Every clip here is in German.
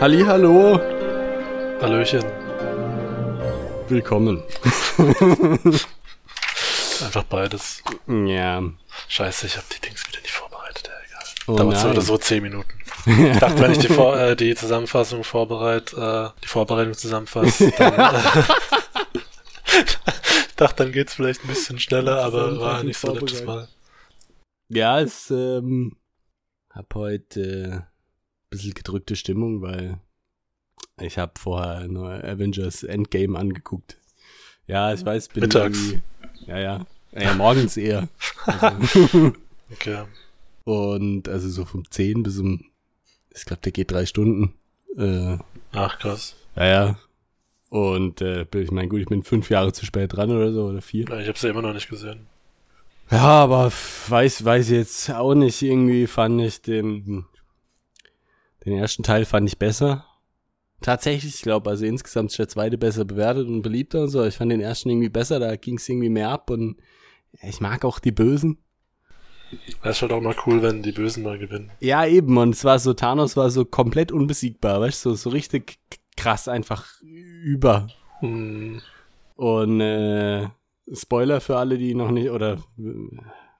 Halli, hallo. Hallöchen. Willkommen. Einfach beides. Ja. Scheiße, ich habe die Dings wieder nicht vorbereitet. Ja, egal. Oh so nein. oder so zehn Minuten. Ich dachte, wenn ich die, Vor äh, die Zusammenfassung vorbereite, äh, die Vorbereitung zusammenfasse, dann, äh, ich dachte, dann geht's vielleicht ein bisschen schneller, aber war nicht so letztes Mal. Ja, es ähm, hab heute äh, ein bisschen gedrückte Stimmung, weil ich habe vorher nur Avengers Endgame angeguckt. Ja, ich weiß, bin Mittags. Ja, ja. Ja, morgens eher. Also, Okay. und also so vom 10 bis um, ich glaube, der geht drei Stunden. Äh, Ach, krass. ja, ja. Und äh, ich meine, gut, ich bin fünf Jahre zu spät dran oder so, oder vier. Ja, Ich habe sie immer noch nicht gesehen. Ja, aber weiß, weiß jetzt auch nicht. Irgendwie fand ich den, den ersten Teil fand ich besser. Tatsächlich, ich glaube, also insgesamt ist der zweite besser bewertet und beliebter und so. Ich fand den ersten irgendwie besser, da ging es irgendwie mehr ab und ich mag auch die Bösen. Das ist halt auch mal cool, wenn die Bösen mal gewinnen. Ja, eben. Und es war so, Thanos war so komplett unbesiegbar, weißt du, so, so richtig krass einfach über. Hm, Und äh, Spoiler für alle, die noch nicht, oder,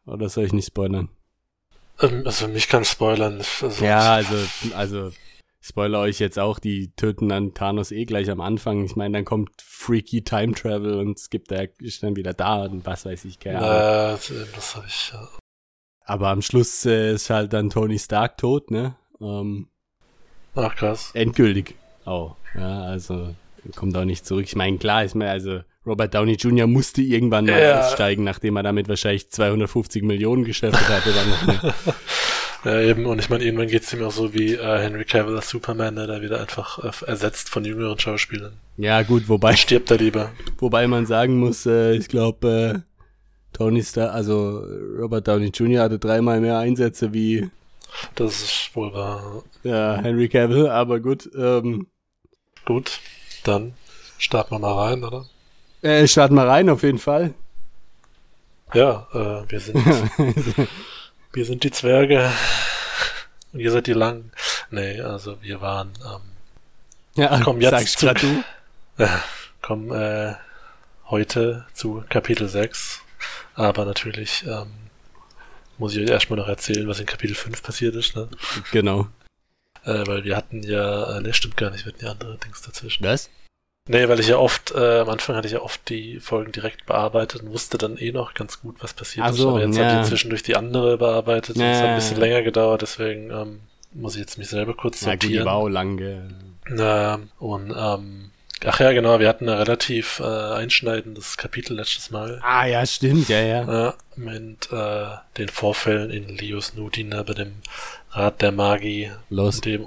oder soll ich nicht spoilern? ähm, also mich kann spoilern. Also, Ja, also, also, spoiler euch jetzt auch, die töten dann Thanos eh gleich am Anfang. Ich meine, dann kommt Freaky Time Travel und es gibt der ist dann wieder da und was weiß ich, keine Ahnung. Na, das, habe ich. Ja. Aber am Schluss äh, ist halt dann Tony Stark tot, ne? Ähm, Ach, krass. endgültig. Oh, ja, also kommt auch nicht zurück. Ich meine, klar, ich meine, also Robert Downey Jr. musste irgendwann mal Ja. aussteigen, nachdem er damit wahrscheinlich 250 Millionen geschäftet hatte. Dann noch? Ja, eben, und ich meine, irgendwann geht's ihm auch so wie äh, Henry Cavill als Superman, der da wieder einfach äh, ersetzt von jüngeren Schauspielern. ja, gut, wobei Stirbt er lieber. Wobei man sagen muss, äh, ich glaube, äh, Tony Stark, also Robert Downey Jr. hatte dreimal mehr Einsätze wie Das ist wohl wahr. ja, Henry Cavill, aber gut. Ähm, Gut, dann starten wir mal rein, oder? äh, starten wir rein auf jeden Fall. Ja, äh, wir sind wir sind die Zwerge und ihr seid die Langen. Nee, also wir waren ähm, ja, Komm, jetzt zu- du. Ja, kommen äh, heute zu Kapitel 6. Aber natürlich ähm, muss ich euch erstmal noch erzählen, was in Kapitel 5 passiert ist, ne? Genau. Äh, weil wir hatten ja, äh, ne, stimmt gar nicht, wir hatten ja andere Dings dazwischen. Was? Nee, weil ich ja oft, äh, am Anfang hatte ich ja oft die Folgen direkt bearbeitet und wusste dann eh noch ganz gut, was passiert Ach ist. so, Aber jetzt ja. habe ich zwischendurch die andere bearbeitet und es hat Ja. ein bisschen länger gedauert, deswegen ähm, muss ich jetzt mich selber kurz Ja gut, die sortieren. war auch lang. gell. Na, und ähm, ach ja, genau, wir hatten ein relativ äh, einschneidendes Kapitel letztes Mal. Ah ja, stimmt, ja, ja. Äh, mit äh, den Vorfällen in Lios Nudin bei dem Rat der Magie, Los, dem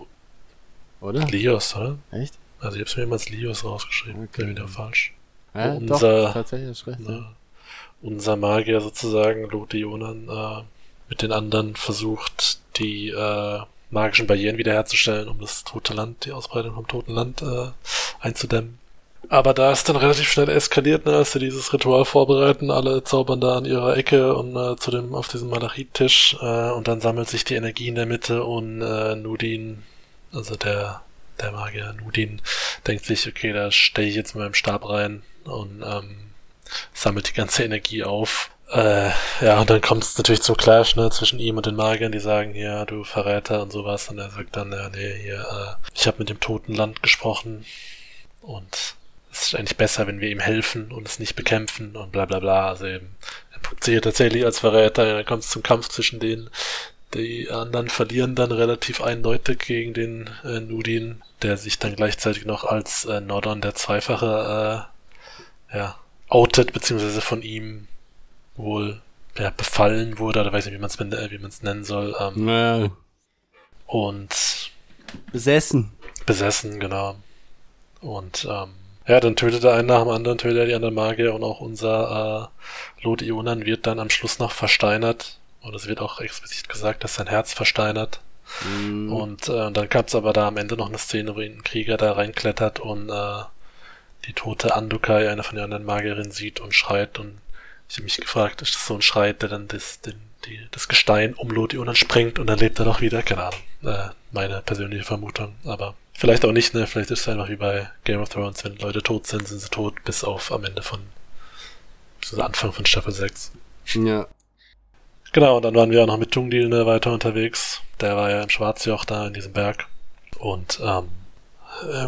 oder? Lios, oder? Echt? Also ich habe es mir immer als Lios rausgeschrieben, Okay. wieder falsch. Ja, unser- doch, tatsächlich, recht. Ja. Unser Magier sozusagen, Lodionan, äh, mit den anderen versucht, die äh, magischen Barrieren wiederherzustellen, um das tote Land, die Ausbreitung vom toten Land äh, einzudämmen. Aber da ist dann relativ schnell eskaliert, ne, als sie dieses Ritual vorbereiten, alle zaubern da an ihrer Ecke und äh, zu dem auf diesem Malachit-Tisch äh, und dann sammelt sich die Energie in der Mitte und äh, Nudin, also der der Magier Nudin, denkt sich, okay, da stehe ich jetzt mit meinem Stab rein und ähm, sammelt die ganze Energie auf. Äh, ja, und dann kommt es natürlich zum Clash, ne, zwischen ihm und den Magiern, die sagen, ja, du Verräter und sowas. Und er sagt dann, ja, nee, hier, äh, ich habe mit dem toten Land gesprochen und es ist eigentlich besser, wenn wir ihm helfen und es nicht bekämpfen und bla bla bla. Also eben, er putzt sich tatsächlich als Verräter, dann kommt es zum Kampf zwischen denen. Die anderen verlieren dann relativ eindeutig gegen den äh, Nudin, der sich dann gleichzeitig noch als äh, Nordon der Zweifache äh, ja, outet, beziehungsweise von ihm wohl ja, befallen wurde, oder weiß nicht, wie man es wie man's nennen soll, ähm, Ja, und besessen. besessen, genau. Und ähm, Ja, dann tötet er einen nach dem anderen, tötet er die anderen Magier und auch unser äh, Lot Ionan wird dann am Schluss noch versteinert. Und es wird auch explizit gesagt, dass sein Herz versteinert. Mhm. Und äh, dann gab es aber da am Ende noch eine Szene, wo ein Krieger da reinklettert und äh, die tote Andukai, eine von den anderen Magierinnen, sieht und schreit. Und ich habe mich gefragt, ist das so ein Schrei, der dann das, den, die, das Gestein um Lot Ionan sprengt und dann lebt er doch wieder? Keine Ahnung. Äh, meine persönliche Vermutung. Aber Vielleicht auch nicht, ne? Vielleicht ist es einfach wie bei Game of Thrones, wenn Leute tot sind, sind sie tot, bis auf am Ende von bis Anfang von Staffel 6. Ja. Genau, und dann waren wir auch noch mit Tungdil weiter unterwegs. Der war ja im Schwarzjoch da in diesem Berg. Und ähm,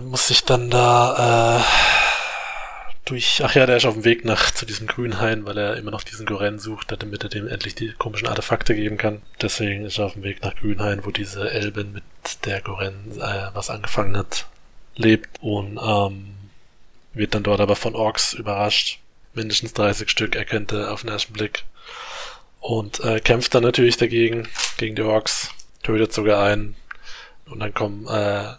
muss sich dann da äh, durch, ach ja, der ist auf dem Weg nach zu diesem Grünhain, weil er immer noch diesen Goren sucht, damit er dem endlich die komischen Artefakte geben kann. Deswegen ist er auf dem Weg nach Grünhain, wo diese Elben mit der Goren äh, was angefangen hat, lebt und ähm, wird dann dort aber von Orks überrascht. Mindestens 30 Stück erkennt er auf den ersten Blick und äh, kämpft dann natürlich dagegen, gegen die Orks, tötet sogar einen und dann kommen äh,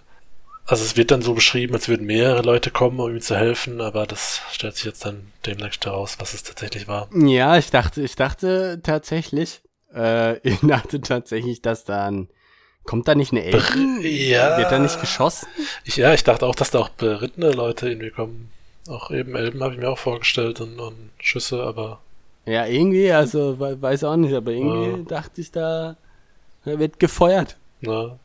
also es wird dann so beschrieben, als würden mehrere Leute kommen, um ihm zu helfen, aber das stellt sich jetzt dann demnächst heraus, was es tatsächlich war. Ja, ich dachte, ich dachte tatsächlich, äh, ich dachte tatsächlich, dass da ein Kommt da nicht eine Elbe? Ja. Wird da nicht geschossen? Ich, ja, ich dachte auch, dass da auch berittene Leute irgendwie kommen. Auch eben Elben habe ich mir auch vorgestellt und, und Schüsse, aber. Ja, irgendwie, also weiß auch nicht, aber irgendwie ja. dachte ich da, da wird gefeuert. Ja.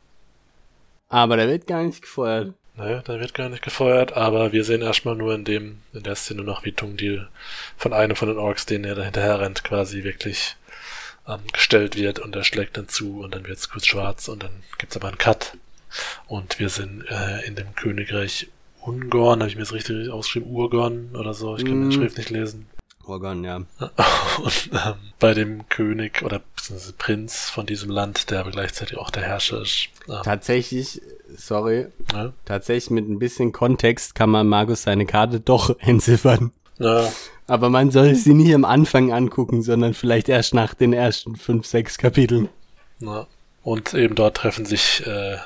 Aber der wird gar nicht gefeuert. Naja, der wird gar nicht gefeuert, aber wir sehen erstmal nur in dem, in der Szene noch, wie Tungdil von einem von den Orks, den er da hinterher rennt, quasi wirklich ähm, gestellt wird und er schlägt dann zu und dann wird es kurz schwarz und dann gibt's aber einen Cut. Und wir sind äh, in dem Königreich Ungorn, habe ich mir das richtig ausgeschrieben, Urgorn oder so, ich kann mm. den Schrift nicht lesen. Organ, ja. Und ähm, bei dem König oder Prinz von diesem Land, der aber gleichzeitig auch der Herrscher ist. Ähm, tatsächlich, sorry, ja? tatsächlich mit ein bisschen Kontext kann man Markus seine Karte doch entziffern. Ja. Aber man soll sie nie am Anfang angucken, sondern vielleicht erst nach den ersten fünf, sechs Kapiteln. Ja. Und eben dort treffen sich äh,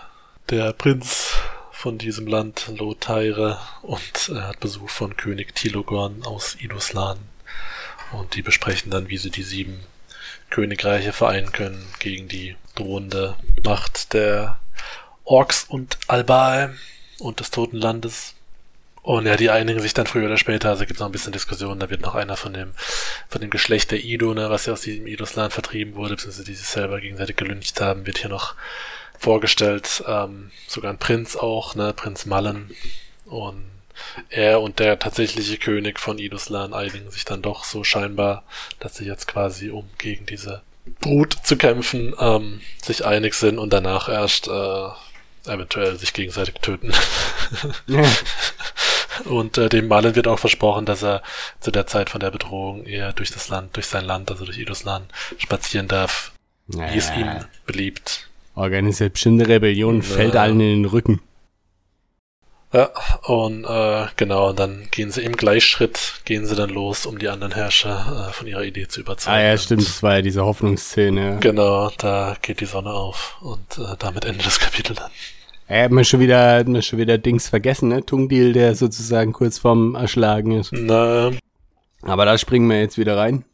der Prinz von diesem Land, Lothaire, und er hat Besuch von König Tilogorn aus Iduslan. Und die besprechen dann, wie sie die sieben Königreiche vereinen können gegen die drohende Macht der Orks und Albae und des Toten Landes. Und ja, die einigen sich dann früher oder später, also gibt es noch ein bisschen Diskussion, da wird noch einer von dem, von dem Geschlecht der Ido, ne, was ja aus diesem Idosland vertrieben wurde, beziehungsweise die sich selber gegenseitig gelüncht haben, wird hier noch vorgestellt, ähm, sogar ein Prinz auch, ne, Prinz Mallen. Und er und der tatsächliche König von Iduslan einigen sich dann doch so scheinbar, dass sie jetzt quasi, um gegen diese Brut zu kämpfen, ähm, sich einig sind und danach erst äh, eventuell sich gegenseitig töten. und äh, dem Malen wird auch versprochen, dass er zu der Zeit von der Bedrohung eher durch das Land, durch sein Land, also durch Iduslan, spazieren darf, naja. wie es ihm beliebt. Organisiert bestimmte Rebellion, fällt allen in den Rücken. Ja, und äh, genau, und dann gehen sie im Gleichschritt, gehen sie dann los, um die anderen Herrscher äh, von ihrer Idee zu überzeugen. Ah ja, stimmt, das war ja diese Hoffnungsszene. Genau, da geht die Sonne auf und äh, damit endet das Kapitel dann. Er hat mir schon wieder, hat mir schon wieder Dings vergessen, ne? Tungdil, der sozusagen kurz vorm Erschlagen ist. Na. Aber da springen wir jetzt wieder rein.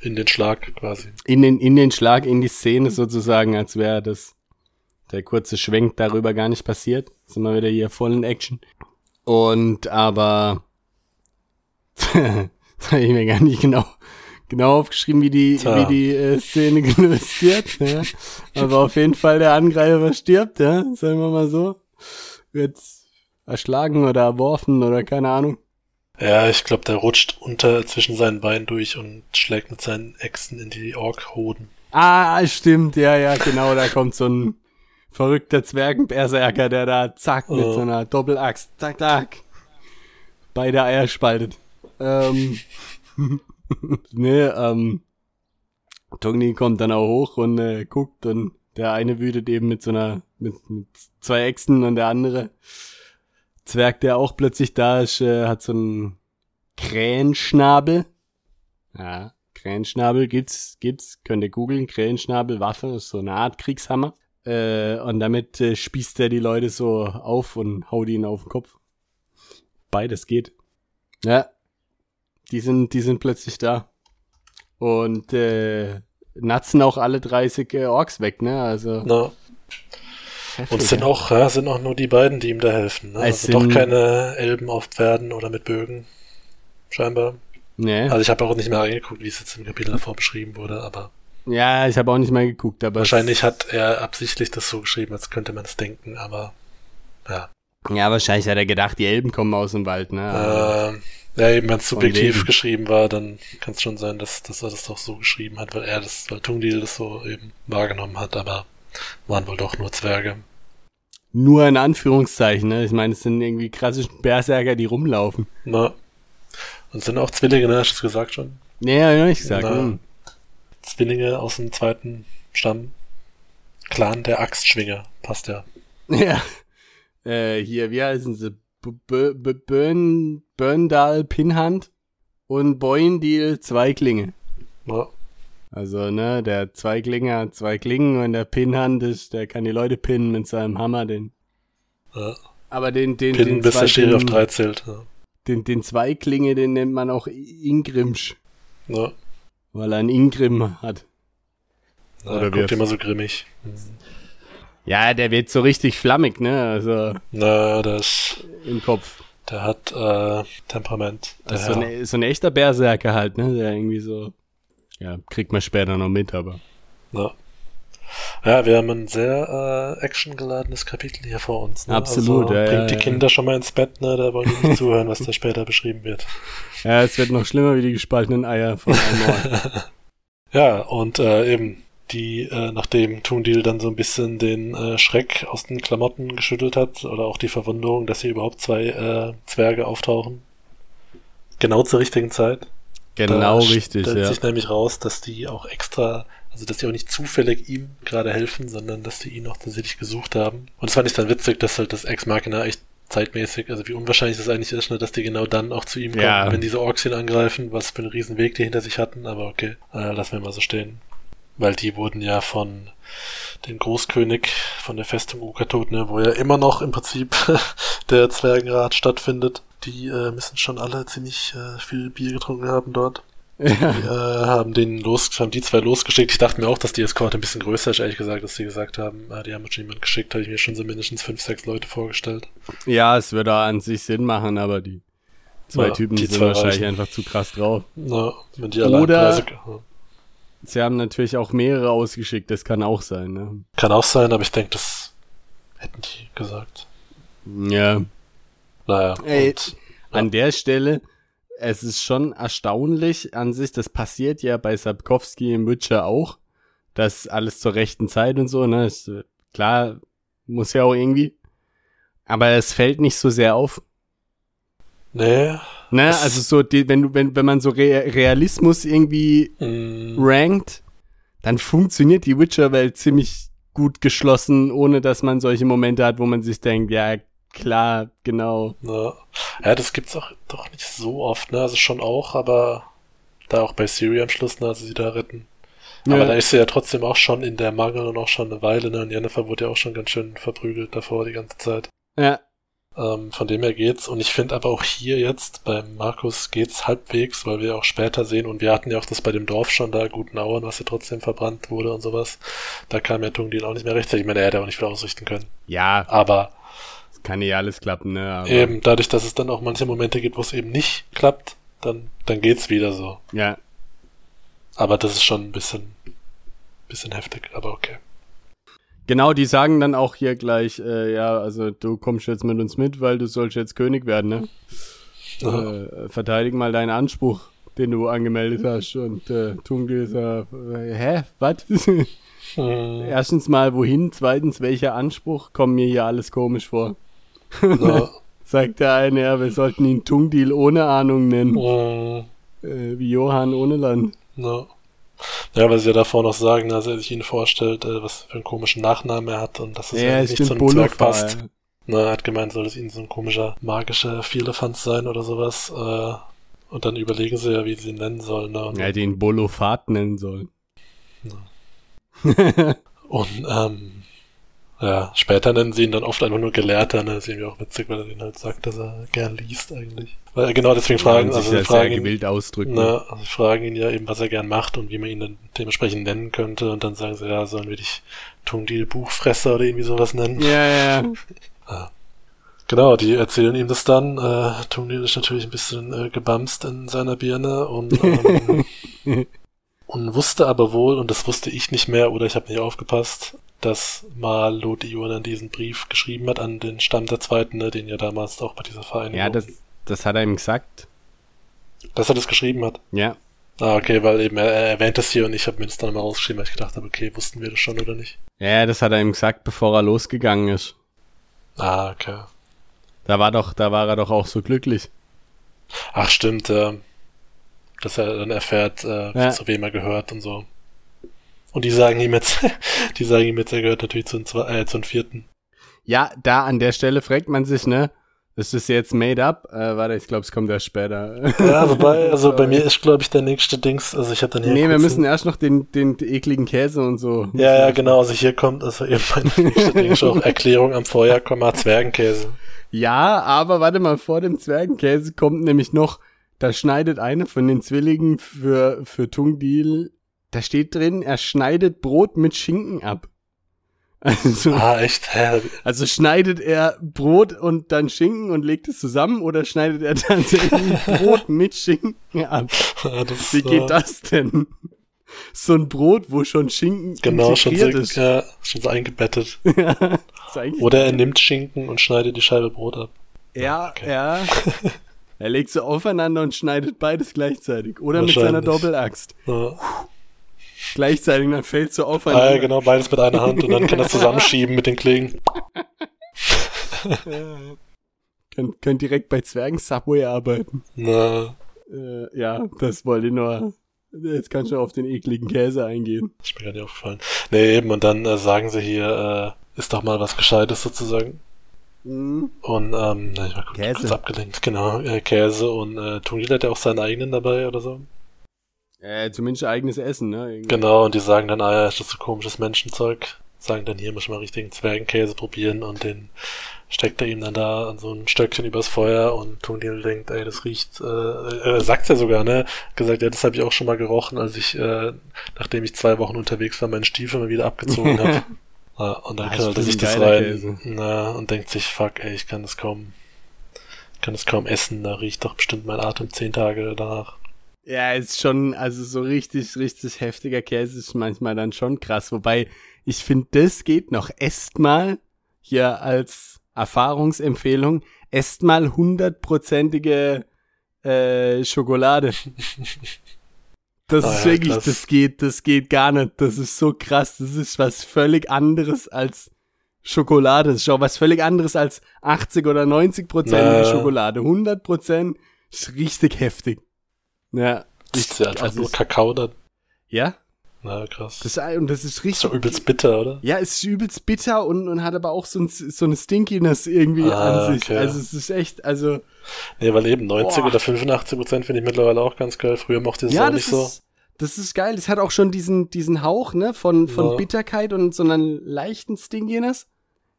In den Schlag quasi. In den, in den Schlag, in die Szene sozusagen, als wäre das der kurze Schwenk darüber gar nicht passiert. Sind wir wieder hier voll in Action. Und aber da habe ich mir gar nicht genau genau aufgeschrieben, wie die Tja. wie die äh, Szene gelöst wird. Ja. Aber auf jeden Fall der Angreifer stirbt, ja, sagen wir mal so. Wird erschlagen oder erworfen oder keine Ahnung. Ja, ich glaube, der rutscht unter zwischen seinen Beinen durch und schlägt mit seinen Äxten in die Ork-Hoden. Ah, stimmt, ja, ja, genau, da kommt so ein verrückter Zwergenberserker, der da zack mit oh. so einer Doppelaxt, zack, zack, beide Eier spaltet. Ähm, nee, ähm, Tony kommt dann auch hoch und äh, guckt und der eine wütet eben mit so einer, mit, mit zwei Äxten und der andere Zwerg, der auch plötzlich da ist, äh, hat so einen Krähenschnabel. Ja, Krähenschnabel gibt's, gibt's, könnt ihr googeln, Krähenschnabel, Waffe, ist so eine Art Kriegshammer. Äh, und damit äh, spießt er die Leute so auf und haut ihnen auf den Kopf. beides geht. Ja. Die sind, die sind plötzlich da. Und äh, natzen auch alle 30 äh, Orks weg, ne? Also. Na. Und es sind auch, ja, sind auch nur die beiden, die ihm da helfen. Ne? Es Also doch sind- keine Elben auf Pferden oder mit Bögen. Scheinbar. Nee. Also ich habe auch nicht mehr reingeguckt, wie es jetzt im Kapitel davor beschrieben wurde, aber Ja, ich habe auch nicht mal geguckt, aber. wahrscheinlich hat er absichtlich das so geschrieben, als könnte man es denken, aber ja. Ja, wahrscheinlich hat er gedacht, die Elben kommen aus dem Wald, ne? Ähm, ja, eben wenn es subjektiv geschrieben war, dann kann es schon sein, dass, dass er das doch so geschrieben hat, weil er das, weil Tungdil das so eben wahrgenommen hat, aber waren wohl doch nur Zwerge. Nur in Anführungszeichen, ne? Ich meine, es sind irgendwie krasse Berserker, die rumlaufen. Na. Und sind auch Zwillinge, ne? Hast du es gesagt schon? Nee, hab ich gesagt. Na. Zwillinge aus dem zweiten Stamm. Clan der Axtschwinger. Passt ja. Ja. Äh, hier, wie heißen sie? Böndal Pinhand und Boindil Zweiklinge. Na, Also, ne, der Zweiklinger hat zwei Klingen und der Pinhand ist, der kann die Leute pinnen mit seinem Hammer, den. ja. Aber den, den, Pinnen, den, bis der Schiri auf drei zählt. Ja. den, den Zweiklinge, den nennt man auch Ingrimsch, Na, weil er einen Ingrim hat. na, Oder er guckt immer so grimmig. Ja, der wird so richtig flammig, ne, also Na, das, im Kopf. der hat äh, Temperament. Der Das ist so, ein, so ein echter Berserker halt, ne, der irgendwie so, ja, kriegt man später noch mit, aber. Ja. Ja, wir haben ein sehr äh, actiongeladenes Kapitel hier vor uns. Ne? Absolut, also, ja, Bringt ja, die ja. Kinder schon mal ins Bett, ne? Da wollen die nicht zuhören, was da später beschrieben wird. Ja, es wird noch schlimmer wie die gespaltenen Eier von Almor. Ja, und äh, eben die, äh, nachdem Tundil dann so ein bisschen den äh, Schreck aus den Klamotten geschüttelt hat, oder auch die Verwunderung, dass hier überhaupt zwei äh, Zwerge auftauchen. Genau zur richtigen Zeit. genau Da richtig, stellt ja. sich nämlich raus, dass die auch extra, also dass die auch nicht zufällig ihm gerade helfen, sondern dass die ihn auch tatsächlich gesucht haben. Und es fand ich dann witzig, dass halt das Ex Machina echt zeitmäßig, also wie unwahrscheinlich das eigentlich ist, ne, dass die genau dann auch zu ihm kommen, Ja. wenn diese Orks ihn angreifen, was für einen riesen Weg die hinter sich hatten, aber okay, äh, lassen wir mal so stehen. Weil die wurden ja von dem Großkönig von der Festung Ukatot, ne, wo ja immer noch im Prinzip der Zwergenrat stattfindet. Die äh, müssen schon alle ziemlich äh, viel Bier getrunken haben dort. Ja. Die, äh, haben den los, haben die zwei losgeschickt. Ich dachte mir auch, dass die Eskorte ein bisschen größer ist, ehrlich gesagt, dass sie gesagt haben, äh, die haben schon jemanden geschickt, habe ich mir schon so mindestens fünf, sechs Leute vorgestellt. Ja, es würde an sich Sinn machen, aber die zwei Ja, Typen die sind zwei wahrscheinlich reichen. einfach zu krass drauf. Na, wenn die allein Oder- Preise- Sie haben natürlich auch mehrere ausgeschickt, das kann auch sein, ne? Kann auch sein, aber ich denke, das hätten die gesagt. Ja. Naja, Ey, und An der Stelle, es ist schon erstaunlich an sich, das passiert ja bei Sapkowski im Witcher auch, dass alles zur rechten Zeit und so, ne? Ist, klar, muss ja auch irgendwie. Aber es fällt nicht so sehr auf. nee, Ne, also so, die, wenn du, wenn, wenn man so Re Realismus irgendwie mh, rankt, dann funktioniert die Witcher-Welt ziemlich gut geschlossen, ohne dass man solche Momente hat, wo man sich denkt, ja, klar, genau. na, ja, das gibt's auch doch nicht so oft, ne, also schon auch, aber da auch bei Siri am Schluss, ne, also sie da retten. Aber Ja. da ist sie ja trotzdem auch schon in der Mangel und auch schon eine Weile, ne? Und Jennifer wurde ja auch schon ganz schön verprügelt davor die ganze Zeit. Ja, Ähm, von dem her geht's. Und ich finde aber auch hier jetzt beim Markus geht's halbwegs, weil wir auch später sehen, und wir hatten ja auch das bei dem Dorf schon da, Gutenauern, was ja trotzdem verbrannt wurde und sowas. Da kam ja Tungdil auch nicht mehr rechtzeitig. Ich meine, er hätte auch nicht wieder ausrichten können. ja, Aber kann ja alles klappen, ne? Aber, eben dadurch, dass es dann auch manche Momente gibt, wo es eben nicht klappt, dann, dann geht's wieder so. Ja, Aber das ist schon ein bisschen, bisschen heftig, aber okay. genau, die sagen dann auch hier gleich, äh, ja, also du kommst jetzt mit uns mit, weil du sollst jetzt König werden, ne? Äh, verteidig mal deinen Anspruch, den du angemeldet hast. Und äh, Tungel sagt, äh, hä, was? Hm, Erstens mal, wohin? Zweitens, welcher Anspruch? Kommt mir hier alles komisch vor. Na, Sagt der eine, ja, wir sollten ihn Tungdil ohne Ahnung nennen. hm. Äh, wie Johann ohne Land. Ja. Ja, weil sie ja davor noch sagen, dass er sich ihnen vorstellt, äh, was für einen komischen Nachnamen er hat und dass es Ja, nicht zum Zwerg passt. Na, er hat gemeint, soll es ihnen so ein komischer, magischer Vierlefanz sein oder sowas. Äh, und dann überlegen sie ja, wie sie ihn nennen sollen. Ne? Ja, den Bolofat nennen sollen. und ähm, Ja, später nennen sie ihn dann oft einfach nur Gelehrter, ne? Das ist irgendwie auch witzig, weil er den halt sagt, dass er gern liest eigentlich. Weil genau deswegen fragen, sich also sie fragen sehr ihn, ausdrücken. na, also fragen ihn ja eben, was er gern macht und wie man ihn dann dementsprechend nennen könnte und dann sagen sie, ja, sollen wir dich Tungdil Buchfresser oder irgendwie sowas nennen? Ja, ja, ja. Genau, die erzählen ihm das dann. Äh, Tungdil ist natürlich ein bisschen äh, gebamst in seiner Birne und, ähm, und wusste aber wohl, und das wusste ich nicht mehr oder ich habe nicht aufgepasst, dass mal Lot Ionan diesen Brief geschrieben hat an den Stamm der Zweiten, ne, den ja damals auch bei dieser Vereinigung. Ja, das, das hat er ihm gesagt. dass er das geschrieben hat. Ja. Ah, okay, weil eben er, er erwähnt das hier und ich habe mir das dann mal rausgeschrieben, weil ich gedacht habe, okay, wussten wir das schon oder nicht? Ja, das hat er ihm gesagt, bevor er losgegangen ist. Ah, okay. Da war doch, da war er doch auch so glücklich. Ach, stimmt, ja. Dass er dann erfährt, äh, Ja. zu wem er gehört und so. Und die sagen ihm jetzt, die sagen ihm jetzt, er gehört natürlich zu, den zwei- äh, zu den vierten. Ja, da an der Stelle fragt man sich, ne? Ist das jetzt made up? Äh, warte, ich glaube, es kommt erst später. Ja, wobei, also bei mir ist, glaube ich, der nächste Dings, also ich hatte dann hier nee, wir müssen erst noch den, den ekligen Käse und so. Ja, ja, genau, also hier kommt, also eben mein nächster Ding ist auch Erklärung am Feuer, Komma, Zwergenkäse. Ja, aber warte mal, vor dem Zwergenkäse kommt nämlich noch, da schneidet eine von den Zwillingen für, für Tungdil, da steht drin, er schneidet Brot mit Schinken ab. Also, Ah, echt, also schneidet er Brot und dann Schinken und legt es zusammen oder schneidet er tatsächlich Brot mit Schinken ab? Das, Wie geht das denn? So ein Brot, wo schon Schinken Genau, schon so, ist. ja, schon so eingebettet. Ja, Oder er nimmt Schinken und schneidet die Scheibe Brot ab. Ja, Okay. ja. Er legt sie aufeinander und schneidet beides gleichzeitig. Oder mit seiner. Doppelaxt. Ja. Gleichzeitig, dann fällt so aufeinander. Ah, ja, genau, beides mit einer Hand und dann kann er zusammenschieben mit den Klingen. Könnt, könnt direkt bei Zwergen Subway arbeiten. Na, Äh, ja, das wollte ich nur. Jetzt kannst du auf den ekligen Käse eingehen. ist mir gar nicht aufgefallen. Nee, eben, und dann äh, sagen sie hier, äh, ist doch mal was Gescheites sozusagen. Mhm. Und, ähm, na, ich war kurz, Käse. kurz abgelenkt, genau, äh, Käse und äh, Tungil hat ja auch seinen eigenen dabei oder so. Äh, zumindest eigenes Essen, ne? Irgendwie. Genau, und die sagen dann, ah ja, ist das so komisches Menschenzeug. Sagen dann, hier muss man mal richtigen Zwergenkäse probieren und den steckt er ihm dann da an so ein Stöckchen übers Feuer und Tungil denkt, ey, das riecht, äh, äh, sagt's ja sogar, ne? Gesagt, ja, das habe ich auch schon mal gerochen, als ich, äh, nachdem ich zwei Wochen unterwegs war, meinen Stiefel mal wieder abgezogen habe. ja, und dann Ah, knallt er sich das rein Käse. na, und denkt sich, fuck, ey, ich kann das kaum, kann das kaum essen, da riecht doch bestimmt mein Atem zehn Tage danach. Ja, ist schon, also so richtig, richtig heftiger Käse ist manchmal dann schon krass. Wobei, ich finde, das geht noch. Esst mal hier als Erfahrungsempfehlung, esst mal hundertprozentige äh, Schokolade. Das Ah ist wirklich, krass. das geht, das geht gar nicht. Das ist so krass. Das ist was völlig anderes als Schokolade. Das ist auch was völlig anderes als 80 oder 90 prozentige Na. Schokolade. 100 Prozent ist richtig heftig. Ja. Das ist ja einfach also nur ich- Kakao dann. Ja, Na, krass. das, und das ist ist richtig. doch übelst bitter, oder? Ja, es ist übelst bitter und, und hat aber auch so, ein, so eine Stinkiness irgendwie Ah, an sich. okay. Also es ist echt, also Nee, weil eben 90 Boah. oder 85 Prozent finde ich mittlerweile auch ganz geil. Früher mochte ich es ja, auch das nicht so. ist, das ist geil. Es hat auch schon diesen, diesen Hauch, ne, von, von Ja. Bitterkeit und so einen leichten Stinkiness.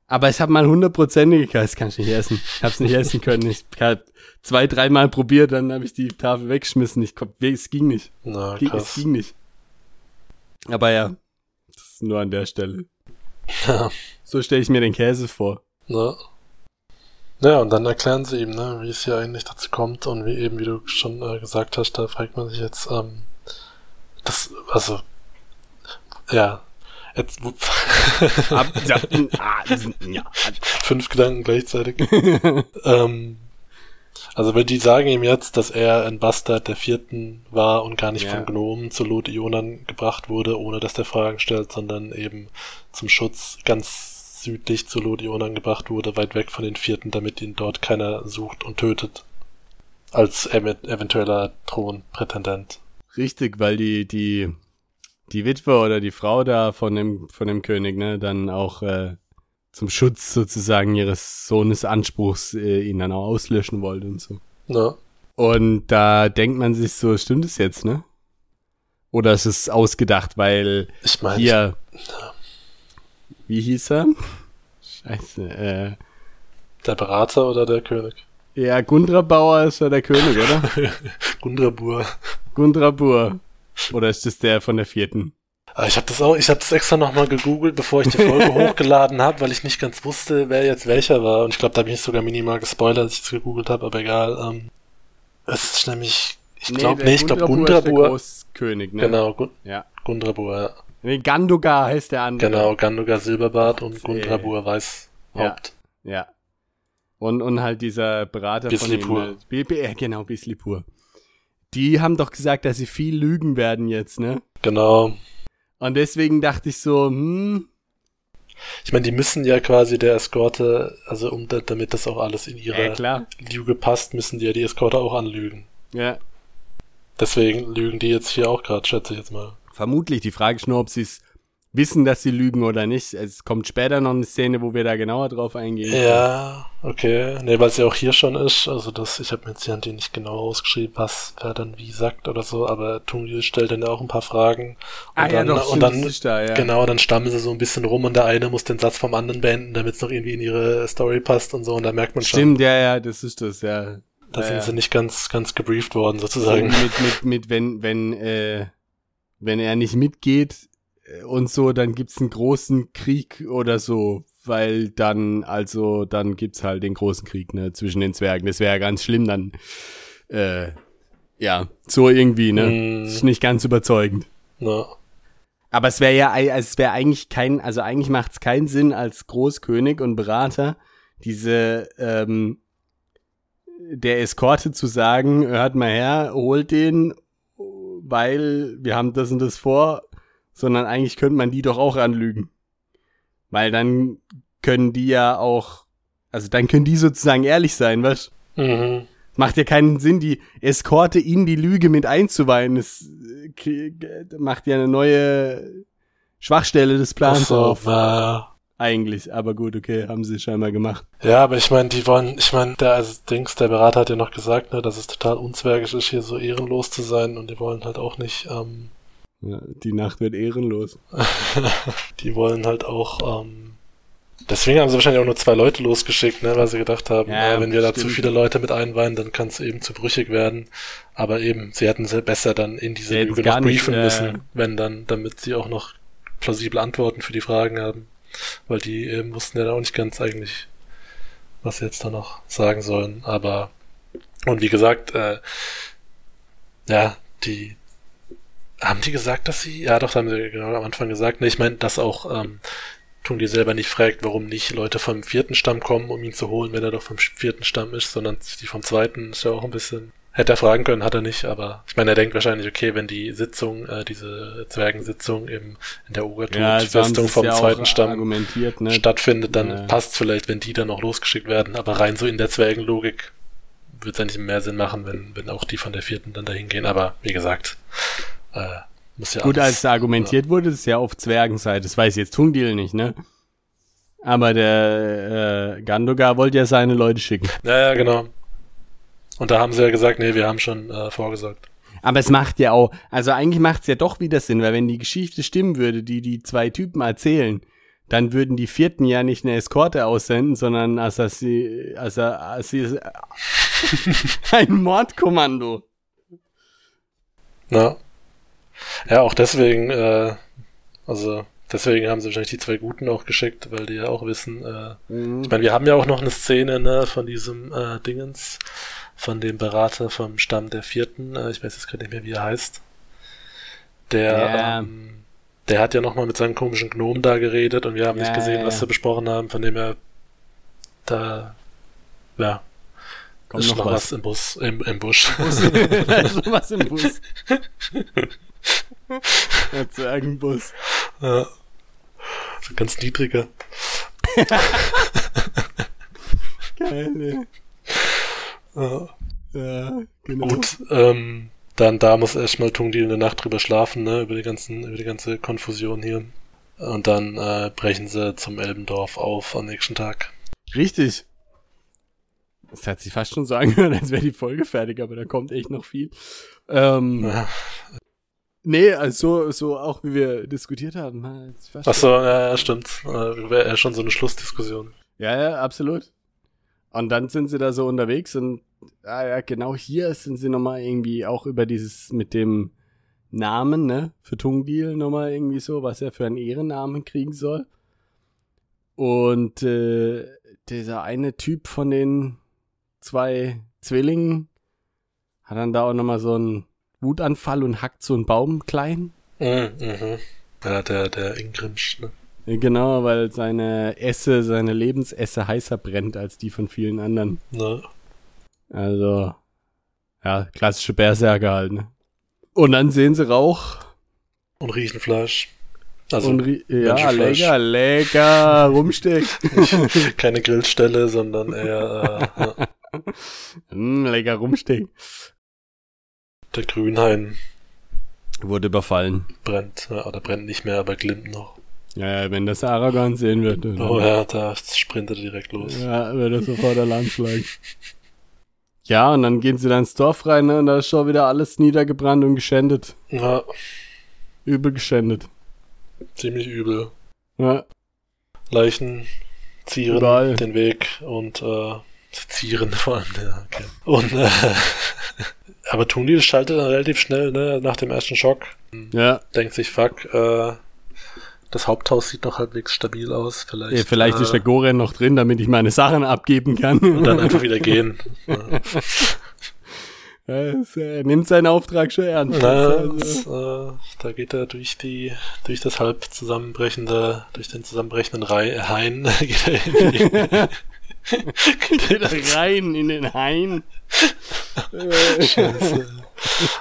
Aber ich habe mal hundertprozentige, das kann ich nicht essen. Ich hab's nicht essen können. Ich hab zwei, dreimal probiert, dann habe ich die Tafel weggeschmissen. Ich komm, es ging nicht. Na, Ging, es ging nicht. Aber ja, das ist nur an der Stelle. Ja, So stelle ich mir den Käse vor. Ja, und dann erklären sie ihm, ne, wie es hier eigentlich dazu kommt und wie eben, wie du schon äh, gesagt hast, da fragt man sich jetzt, ähm, das, also, ja, jetzt, Ab, ja, ah, ja. fünf Gedanken gleichzeitig. ähm, also, weil die sagen ihm jetzt, dass er ein Bastard der vierten war und gar nicht Ja. vom Gnomen zu Lot Ionan gebracht wurde, ohne dass der Fragen stellt, sondern eben zum Schutz ganz südlich zu Lot Ionan gebracht wurde, weit weg von den vierten, damit ihn dort keiner sucht und tötet. Als ev eventueller Thronprätendent. Richtig, weil die, die, die Witwe oder die Frau da von dem, von dem König, ne, dann auch äh, zum Schutz sozusagen ihres Sohnes Anspruchs äh, ihn dann auch auslöschen wollte und so. Ne? Und da denkt man sich so, stimmt es jetzt, ne? Oder ist es ausgedacht, weil Ich meine, hier, wie hieß er? Scheiße, äh. Der Berater oder der König? Ja, Gundrabauer ist ja der König, oder? Gundrabur. Gundrabur. Oder ist das der von der vierten? Ah, ich habe das auch, ich habe das extra nochmal gegoogelt, bevor ich die Folge hochgeladen habe, weil ich nicht ganz wusste, wer jetzt welcher war. Und ich glaube, da bin ich sogar minimal gespoilert, als ich es gegoogelt habe, aber egal. Ähm, es ist nämlich, ich glaube, nee, nee, ich glaube Gundrabur. Großkönig, ne? Genau, Gun Ja. Gundrabur, ja. Nee, Gandogar heißt der andere. Genau, Gandogar Silberbart und Äh. Gundrabur Weißhaupt. Ja. Und, und halt dieser Berater Bislipur. von ihm. äh, B- ja, genau, Bislipur. Die haben doch gesagt, dass sie viel lügen werden jetzt, ne? Genau. Und deswegen dachte ich so, hm, Ich meine, die müssen ja quasi der Eskorte, also um da, damit das auch alles in ihre ja. Lüge passt, müssen die ja die Eskorte auch anlügen. Ja. Deswegen lügen die jetzt hier auch gerade, schätze ich jetzt mal. Vermutlich. Die Frage ist nur, ob sie es wissen, dass sie lügen oder nicht. Es kommt später noch eine Szene, wo wir da genauer drauf eingehen. Ja, okay. Nee, weil es ja auch hier schon ist. Also das, ich habe mir jetzt hier die nicht genau rausgeschrieben, was wer dann wie sagt oder so, aber Tungil stellt dann ja auch ein paar Fragen. Und Ah, ja, dann, doch, und dann da, ja. genau, dann stammen sie so ein bisschen rum und der eine muss den Satz vom anderen beenden, damit es noch irgendwie in ihre Story passt und so. Und da merkt man schon, Stimmt, ja, ja, das ist das, ja. da ja, sind ja. sie nicht ganz, ganz gebrieft worden, So sozusagen. mit, mit, mit, wenn, wenn, äh, wenn er nicht mitgeht und so, dann gibt's einen großen Krieg oder so, weil dann, also, dann gibt's halt den großen Krieg, ne, zwischen den Zwergen. Das wäre ja ganz schlimm dann, äh, ja, so irgendwie, ne. Mm. Ist nicht ganz überzeugend. Ja. Aber es wäre ja, es wäre eigentlich kein, also eigentlich macht es keinen Sinn als Großkönig und Berater, diese, ähm, der Eskorte zu sagen, hört mal her, holt den, weil wir haben das und das vor, sondern eigentlich könnte man die doch auch anlügen. Weil dann können die ja auch, also dann können die sozusagen ehrlich sein, was? Mhm. Macht ja keinen Sinn, die Eskorte in die Lüge mit einzuweihen. Das äh, macht ja eine neue Schwachstelle des Plans so, auf. na, Eigentlich, aber gut, okay, haben sie scheinbar gemacht. Ja, aber ich meine, die wollen, ich meine, der also Dings, der Berater hat ja noch gesagt, ne, dass es total unzwergisch ist, hier so ehrenlos zu sein und die wollen halt auch nicht, ähm, Ja, die Nacht wird ehrenlos. die wollen halt auch, ähm, deswegen haben sie wahrscheinlich auch nur zwei Leute losgeschickt, ne, weil sie gedacht haben, Ja, äh, wenn wir da zu viele Leute mit einweihen, dann kann es eben zu brüchig werden. Aber eben, sie hätten sie besser dann in diese Lüge noch gar nicht, briefen äh, müssen, wenn dann, damit sie auch noch plausible Antworten für die Fragen haben. Weil die ähm, wussten ja auch nicht ganz eigentlich, was sie jetzt da noch sagen sollen. Aber, und wie gesagt, äh, ja, die, haben die gesagt, dass sie, ja doch, haben sie genau am Anfang gesagt, ne, ich meine, dass auch, ähm, tun die selber nicht fragt, warum nicht Leute vom vierten Stamm kommen, um ihn zu holen, wenn er doch vom vierten Stamm ist, sondern die vom zweiten ist ja auch ein bisschen, hätte er fragen können, hat er nicht, aber ich meine, er denkt wahrscheinlich, okay, wenn die Sitzung, äh, diese Zwergensitzung im, in der Ja, Ogertod-Festung sie's vom ja auch zweiten Stamm ne? stattfindet, dann Ja. passt vielleicht, wenn die dann noch losgeschickt werden, aber rein so in der Zwergenlogik wird es ja nicht mehr Sinn machen, wenn, wenn auch die von der vierten dann dahin gehen, aber wie gesagt, äh, ja Gut, als da argumentiert wurde, ist ja auf Zwergenseite. Das weiß jetzt Tungdil nicht, ne? Aber der äh, Gandogar wollte ja seine Leute schicken. Ja, ja, genau. Und da haben sie ja gesagt, nee, wir haben schon äh, vorgesorgt. Aber es macht ja auch, also eigentlich macht es ja doch wieder Sinn, weil wenn die Geschichte stimmen würde, die die zwei Typen erzählen, dann würden die vierten ja nicht eine Eskorte aussenden, sondern Assassi, Assa, Assi, ein Mordkommando. Ja. Ja, auch deswegen, äh, also deswegen haben sie wahrscheinlich die zwei Guten auch geschickt, weil die ja auch wissen, äh, ich meine, wir haben ja auch noch eine Szene, ne, von diesem äh, Dingens, von dem Berater vom Stamm der Vierten, äh, ich weiß jetzt gerade nicht mehr, wie er heißt. Der, Ja. ähm, der hat ja nochmal mit seinem komischen Gnom da geredet und wir haben Ja, nicht gesehen, ja, was sie besprochen haben, von dem er da, ja, Kommt ist noch noch was. was im Bus, im, im Busch. da ist noch was im Bus. Der Zwergenbus. ja. So ganz niedriger. Geil, ne? Ja. Ja, genau. Gut, ähm, dann da muss erstmal Tungdil eine Nacht drüber schlafen, ne, über die ganzen, über die ganze Konfusion hier. Und dann äh, brechen sie zum Elbendorf auf am nächsten Tag. Richtig. Das hat sich fast schon so angehört, als wäre die Folge fertig, aber da kommt echt noch viel. Ähm, Ja. Nee, also so, auch wie wir diskutiert haben. Achso, ja, stimmt. Äh, Wäre ja schon so eine Schlussdiskussion. Ja, ja, absolut. Und dann sind sie da so unterwegs und ah, ja, genau hier sind sie nochmal irgendwie auch über dieses mit dem Namen, ne, für Tungdeal nochmal irgendwie so, was er für einen Ehrennamen kriegen soll. Und äh, dieser eine Typ von den zwei Zwillingen hat dann da auch nochmal so einen Wutanfall und hackt so einen Baum klein. Mhm, mhm. Ja, der, der Ingrimsch, ne? Genau, weil seine Esse, seine Lebensesse heißer brennt als die von vielen anderen. Ne? Also, ja, klassische Berserker halt, ne? Und dann sehen sie Rauch. Und riechen Fleisch. Also, und ja, lecker, lecker, Rumsteak. Keine Grillstelle, sondern eher, äh, mm, lecker Rumsteak. Der Grünhain. Wurde überfallen. Brennt, ja, oder brennt nicht mehr, aber glimmt noch. Ja, wenn das Aragorn sehen wird. Oh ja, da sprintet er direkt los. Ja, wird er sofort Alarm schlagen. Ja, und dann gehen sie dann ins Dorf rein, ne, und da ist schon wieder alles niedergebrannt und geschändet. Ja. Übel geschändet. Ziemlich übel. Ja. Leichen zieren Überall. den Weg und äh, zieren vor allem, ja, okay. Und äh, aber Tunil schaltet dann relativ schnell, ne, nach dem ersten Schock. Ja. Denkt sich, fuck, äh, das Haupthaus sieht noch halbwegs stabil aus. Vielleicht, Ja, vielleicht äh, ist der Goren noch drin, damit ich meine Sachen abgeben kann. und dann einfach wieder gehen. Es, äh, Er nimmt seinen Auftrag schon ernst. Na, Also, äh, da geht er durch die, durch das halb zusammenbrechende, durch den zusammenbrechenden Rei Hain, geht er in er rein in den Hain. Scheiße.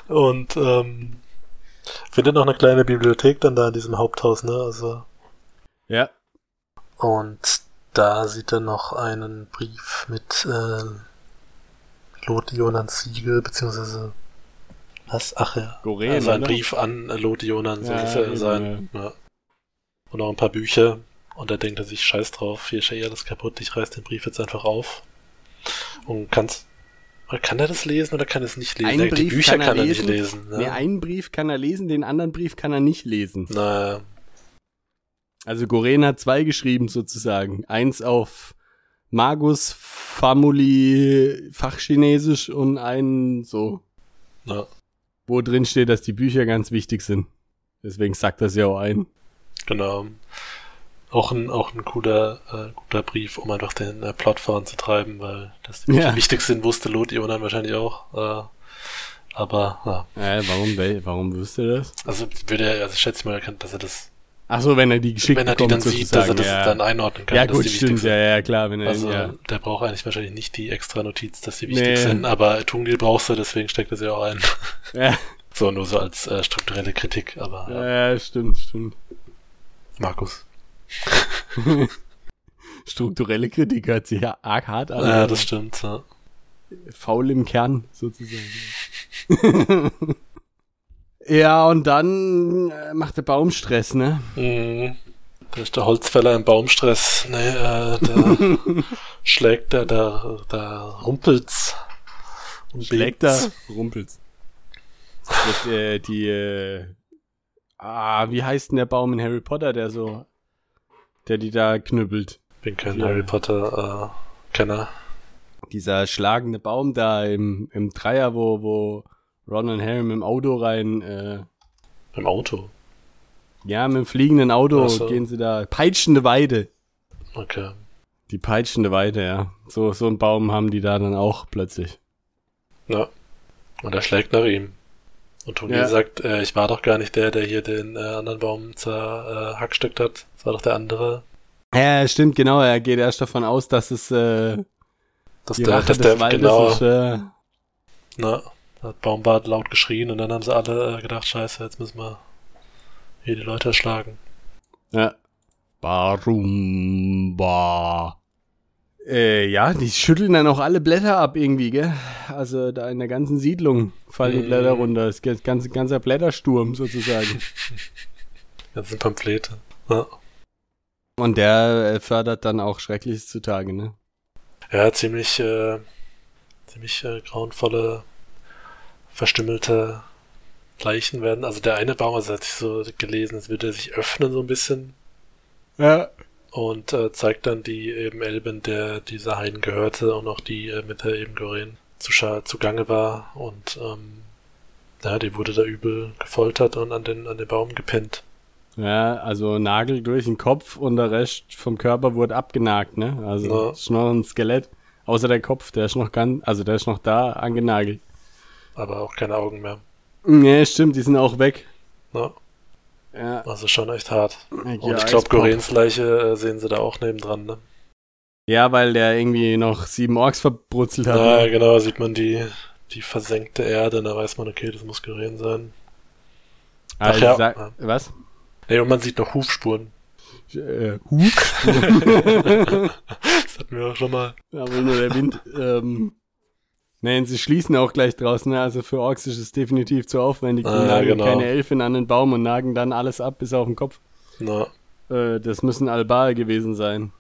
Und ähm, findet noch eine kleine Bibliothek dann da in diesem Haupthaus, ne? Also Ja. und da sieht er noch einen Brief mit äh, Lothiolans Siegel, beziehungsweise was? Ach ja. Goren, also ein oder? Brief an Lothiolern soll Ja, sein. Ja. Und auch ein paar Bücher. Und da denkt er sich, scheiß drauf, hier ist ja eh alles kaputt, ich reiß den Brief jetzt einfach auf. Und kann's. Kann er das lesen oder kann er es nicht lesen? Einen die Brief Bücher kann kann er er, nicht lesen. ne? Nee, einen Brief kann er lesen, den anderen Brief kann er nicht lesen. Naja, Also Goren hat zwei geschrieben sozusagen. Eins auf Magus, Famuli, Fachchinesisch und einen so, na, wo drin steht, dass die Bücher ganz wichtig sind. Deswegen sagt das ja auch ein. genau. Auch ein, auch ein cooler, äh, guter Brief, um einfach den äh, Plot voranzutreiben, weil das die Ja. wichtig sind, wusste Lothiolern wahrscheinlich auch. Äh, aber, ja. Äh, warum, warum wüsste er das? Also würde er, also schätze ich mal, erkennt, dass er das, Ach so, wenn er die geschickt wenn er die dann sieht, dass er das ja. dann einordnen kann. ja dass gut, stimmt. Ja, ja, klar. Wenn er, Also, ja. der braucht eigentlich wahrscheinlich nicht die extra Notiz, dass sie wichtig Nee. sind, aber Tungdeal brauchst du, deswegen steckt er sie auch ein. Ja, So, nur so als äh, strukturelle Kritik, aber ja. ja, stimmt, stimmt. Markus. Strukturelle Kritik hört sich ja arg hart an. Ja, das stimmt. Ja. Faul im Kern, sozusagen. ja, und dann äh, macht der Baum Stress, ne? Mhm. Da ist der Holzfäller im Baumstress. Nee, äh, da schlägt er, da, da rumpelt's. Und Schlägt er, rumpelt's. Mit, äh, die, äh, ah, wie heißt denn der Baum in Harry Potter, der so, der die da knüppelt? Bin kein Ja. Harry Potter äh, Kenner. Dieser schlagende Baum da im, im Dreier, wo, wo Ron und Harry mit dem Auto rein, äh, Im Auto. ja, mit dem fliegenden Auto so. gehen sie da, peitschende Weide. Okay. Die peitschende Weide, ja. So, so einen Baum haben die da dann auch plötzlich. Ja. Und er schlägt nach ihm. Und Tony Ja. sagt, äh, ich war doch gar nicht der, der hier den äh, anderen Baum zerhackstückt hat. War doch der andere. Ja, stimmt, genau. Er geht erst davon aus, dass es äh, Dass der, Rache dass der, Waldes genau, ist. Äh, na, da hat Baumbart laut geschrien und dann haben sie alle äh, gedacht, scheiße, jetzt müssen wir hier die Leute erschlagen. ja. Barumba. Äh, ja, die schütteln dann auch alle Blätter ab irgendwie, gell? Also da in der ganzen Siedlung fallen die Mhm. Blätter runter. Es gibt ganz, ganzer Blättersturm sozusagen. Sind Pamphlete. Ja. Und der äh, fördert dann auch Schreckliches zutage, ne? Ja, ziemlich, äh, ziemlich äh, grauenvolle, verstümmelte Leichen werden, also der eine Baum, also hat sich so gelesen, es würde sich öffnen so ein bisschen. Ja. Und äh, zeigt dann die eben Elben, der dieser Hain gehörte und auch die äh, mit der eben Goren zu zugange war und ähm, ja, die wurde da übel gefoltert und an den, an den Baum gepinnt. Ja, also Nagel durch den Kopf und der Rest vom Körper wurde abgenagt, ne? Also ja. ist noch ein Skelett. Außer der Kopf, der ist noch ganz, also der ist noch da angenagelt. Aber auch keine Augen mehr. Nee, stimmt, die sind auch weg. Ja. ja. Also schon echt hart. Ja, und ich glaube, Gorens Leiche äh, sehen sie da auch nebendran, ne? Ja, weil der irgendwie noch sieben Orks verbrutzelt hat. Ja, ne? genau, sieht man die, die versenkte Erde, da weiß man, okay, das muss Goren sein. Ach also, ja. Sag, was? Nee, und man sieht noch Hufspuren. Äh, Hufspuren? das hatten wir auch schon mal. Ja, wohl nur der Wind. Ähm, nein, sie schließen auch gleich draußen, ne? also für Orks ist es definitiv zu aufwendig. Die ah, nagen genau. keine Elfen an den Baum und nagen dann alles ab bis auf den Kopf. Na. Äh, das müssen Albal gewesen sein.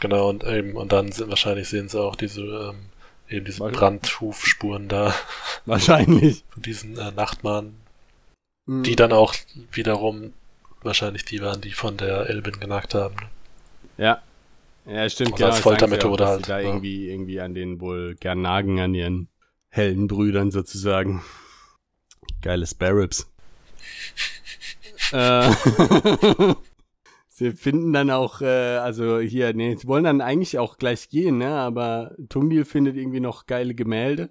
Genau, und eben, und dann sind wahrscheinlich sehen sie auch diese, ähm, eben diese Brandhufspuren da. Wahrscheinlich. Von diesen äh, Nachtmannen. Mhm. Die dann auch wiederum wahrscheinlich die waren, die von der Elbin genagt haben. Ne? Ja. Ja, stimmt. Oder genau, als Foltermethode halt. Da ja. irgendwie, irgendwie an den wohl gern nagen, an ihren hellen Brüdern sozusagen. Geile Sparrows. äh, sie finden dann auch, äh, also hier, nee, sie wollen dann eigentlich auch gleich gehen, ne? Aber Tungdil findet irgendwie noch geile Gemälde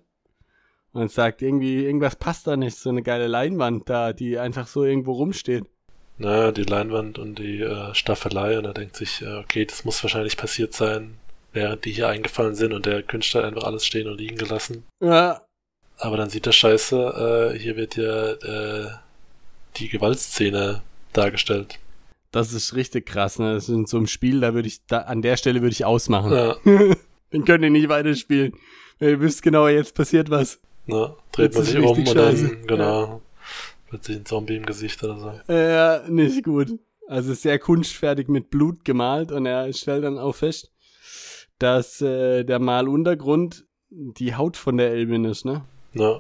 und sagt irgendwie, irgendwas passt da nicht, so eine geile Leinwand da, die einfach so irgendwo rumsteht. Na, die Leinwand und die äh, Staffelei und er denkt sich, äh, okay, das muss wahrscheinlich passiert sein, während die hier eingefallen sind und der Künstler einfach alles stehen und liegen gelassen. Ja. Aber dann sieht er scheiße, äh, hier wird ja äh, die Gewaltszene dargestellt. Das ist richtig krass, ne? Das ist in so einem Spiel, da würde ich, da, an der Stelle würde ich ausmachen. Ja. Den könnt ihr nicht weiterspielen. Ihr wisst genau, jetzt passiert was. Ne? Dreht man sich um und dann, genau, ja. plötzlich ein Zombie im Gesicht oder so. Ja, nicht gut. Also sehr kunstfertig mit Blut gemalt und er stellt dann auch fest, dass äh, der Maluntergrund die Haut von der Elbin ist, ne? Ja.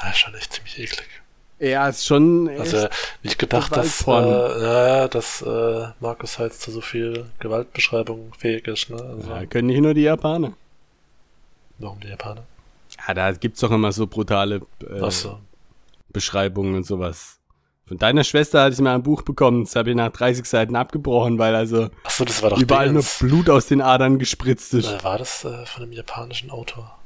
Ja, ist schon echt ziemlich eklig. Ja, ist schon. Also nicht gedacht, dass, äh, ja, dass äh, Markus halt zu so viel Gewaltbeschreibung fähig ist. Ne? Also, ja, können nicht nur die Japaner. Warum die Japaner? Ja, da gibt's doch immer so brutale äh, so. Beschreibungen und sowas. Von deiner Schwester hatte ich mal ein Buch bekommen, das habe ich nach 30 Seiten abgebrochen, weil also so, das war doch überall nur Blut aus den Adern gespritzt ist. Äh, war das äh, von einem japanischen Autor?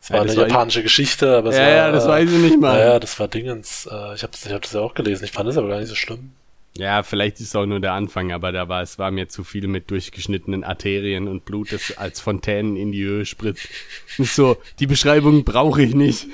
Das war ja, das eine war japanische ich... Geschichte, aber es ja, war... Ja, das weiß ich nicht mal. Ja, das war Dingens. Äh, ich habe ich hab das ja auch gelesen. Ich fand es aber gar nicht so schlimm. Ja, vielleicht ist es auch nur der Anfang, aber da war es war mir zu viel mit durchgeschnittenen Arterien und Blut, das als Fontänen in die Höhe spritzt. Nicht so, die Beschreibung brauche ich nicht.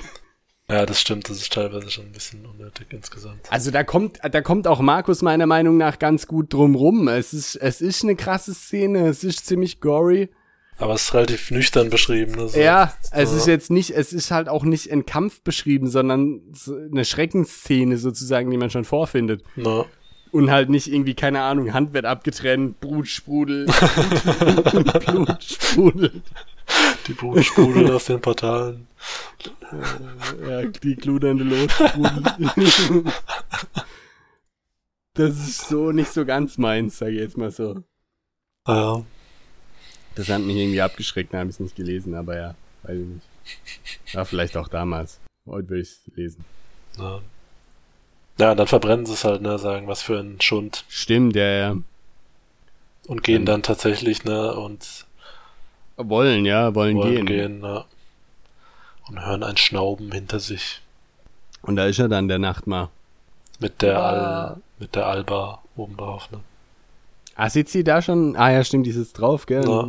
Ja, das stimmt, das ist teilweise schon ein bisschen unnötig insgesamt. Also da kommt, da kommt auch Markus meiner Meinung nach ganz gut drum rum. Es ist, es ist eine krasse Szene, es ist ziemlich gory. Aber es ist relativ nüchtern beschrieben. Ne, so. Ja, es ja. ist jetzt nicht, es ist halt auch nicht ein Kampf beschrieben, sondern eine Schreckensszene sozusagen, die man schon vorfindet. No. Und halt nicht irgendwie, keine Ahnung, Hand wird abgetrennt, Blut sprudelt, Blut sprudelt. Die Blut sprudelt aus den Portalen. Ja, die gludernde Lot sprudelt. Das ist so nicht so ganz meins, sag ich jetzt mal so. Ah, ja. Das hat mich irgendwie abgeschreckt, da habe ich es nicht gelesen, aber ja, weiß ich nicht. Ja, vielleicht auch damals. Heute will ich es lesen. Ja. Ja, dann verbrennen sie es halt, ne, sagen, was für ein Schund. Stimmt, ja, ja. Und gehen dann tatsächlich, ne, und wollen, ja, wollen, wollen gehen. gehen ne? Und hören ein Schnauben hinter sich. Und da ist er dann, der Nachtmar. Mit der Al, mit der Alba oben drauf, ne? Ah, sitzt sie da schon? Ah ja, stimmt, die sitzt drauf, gell? Ja.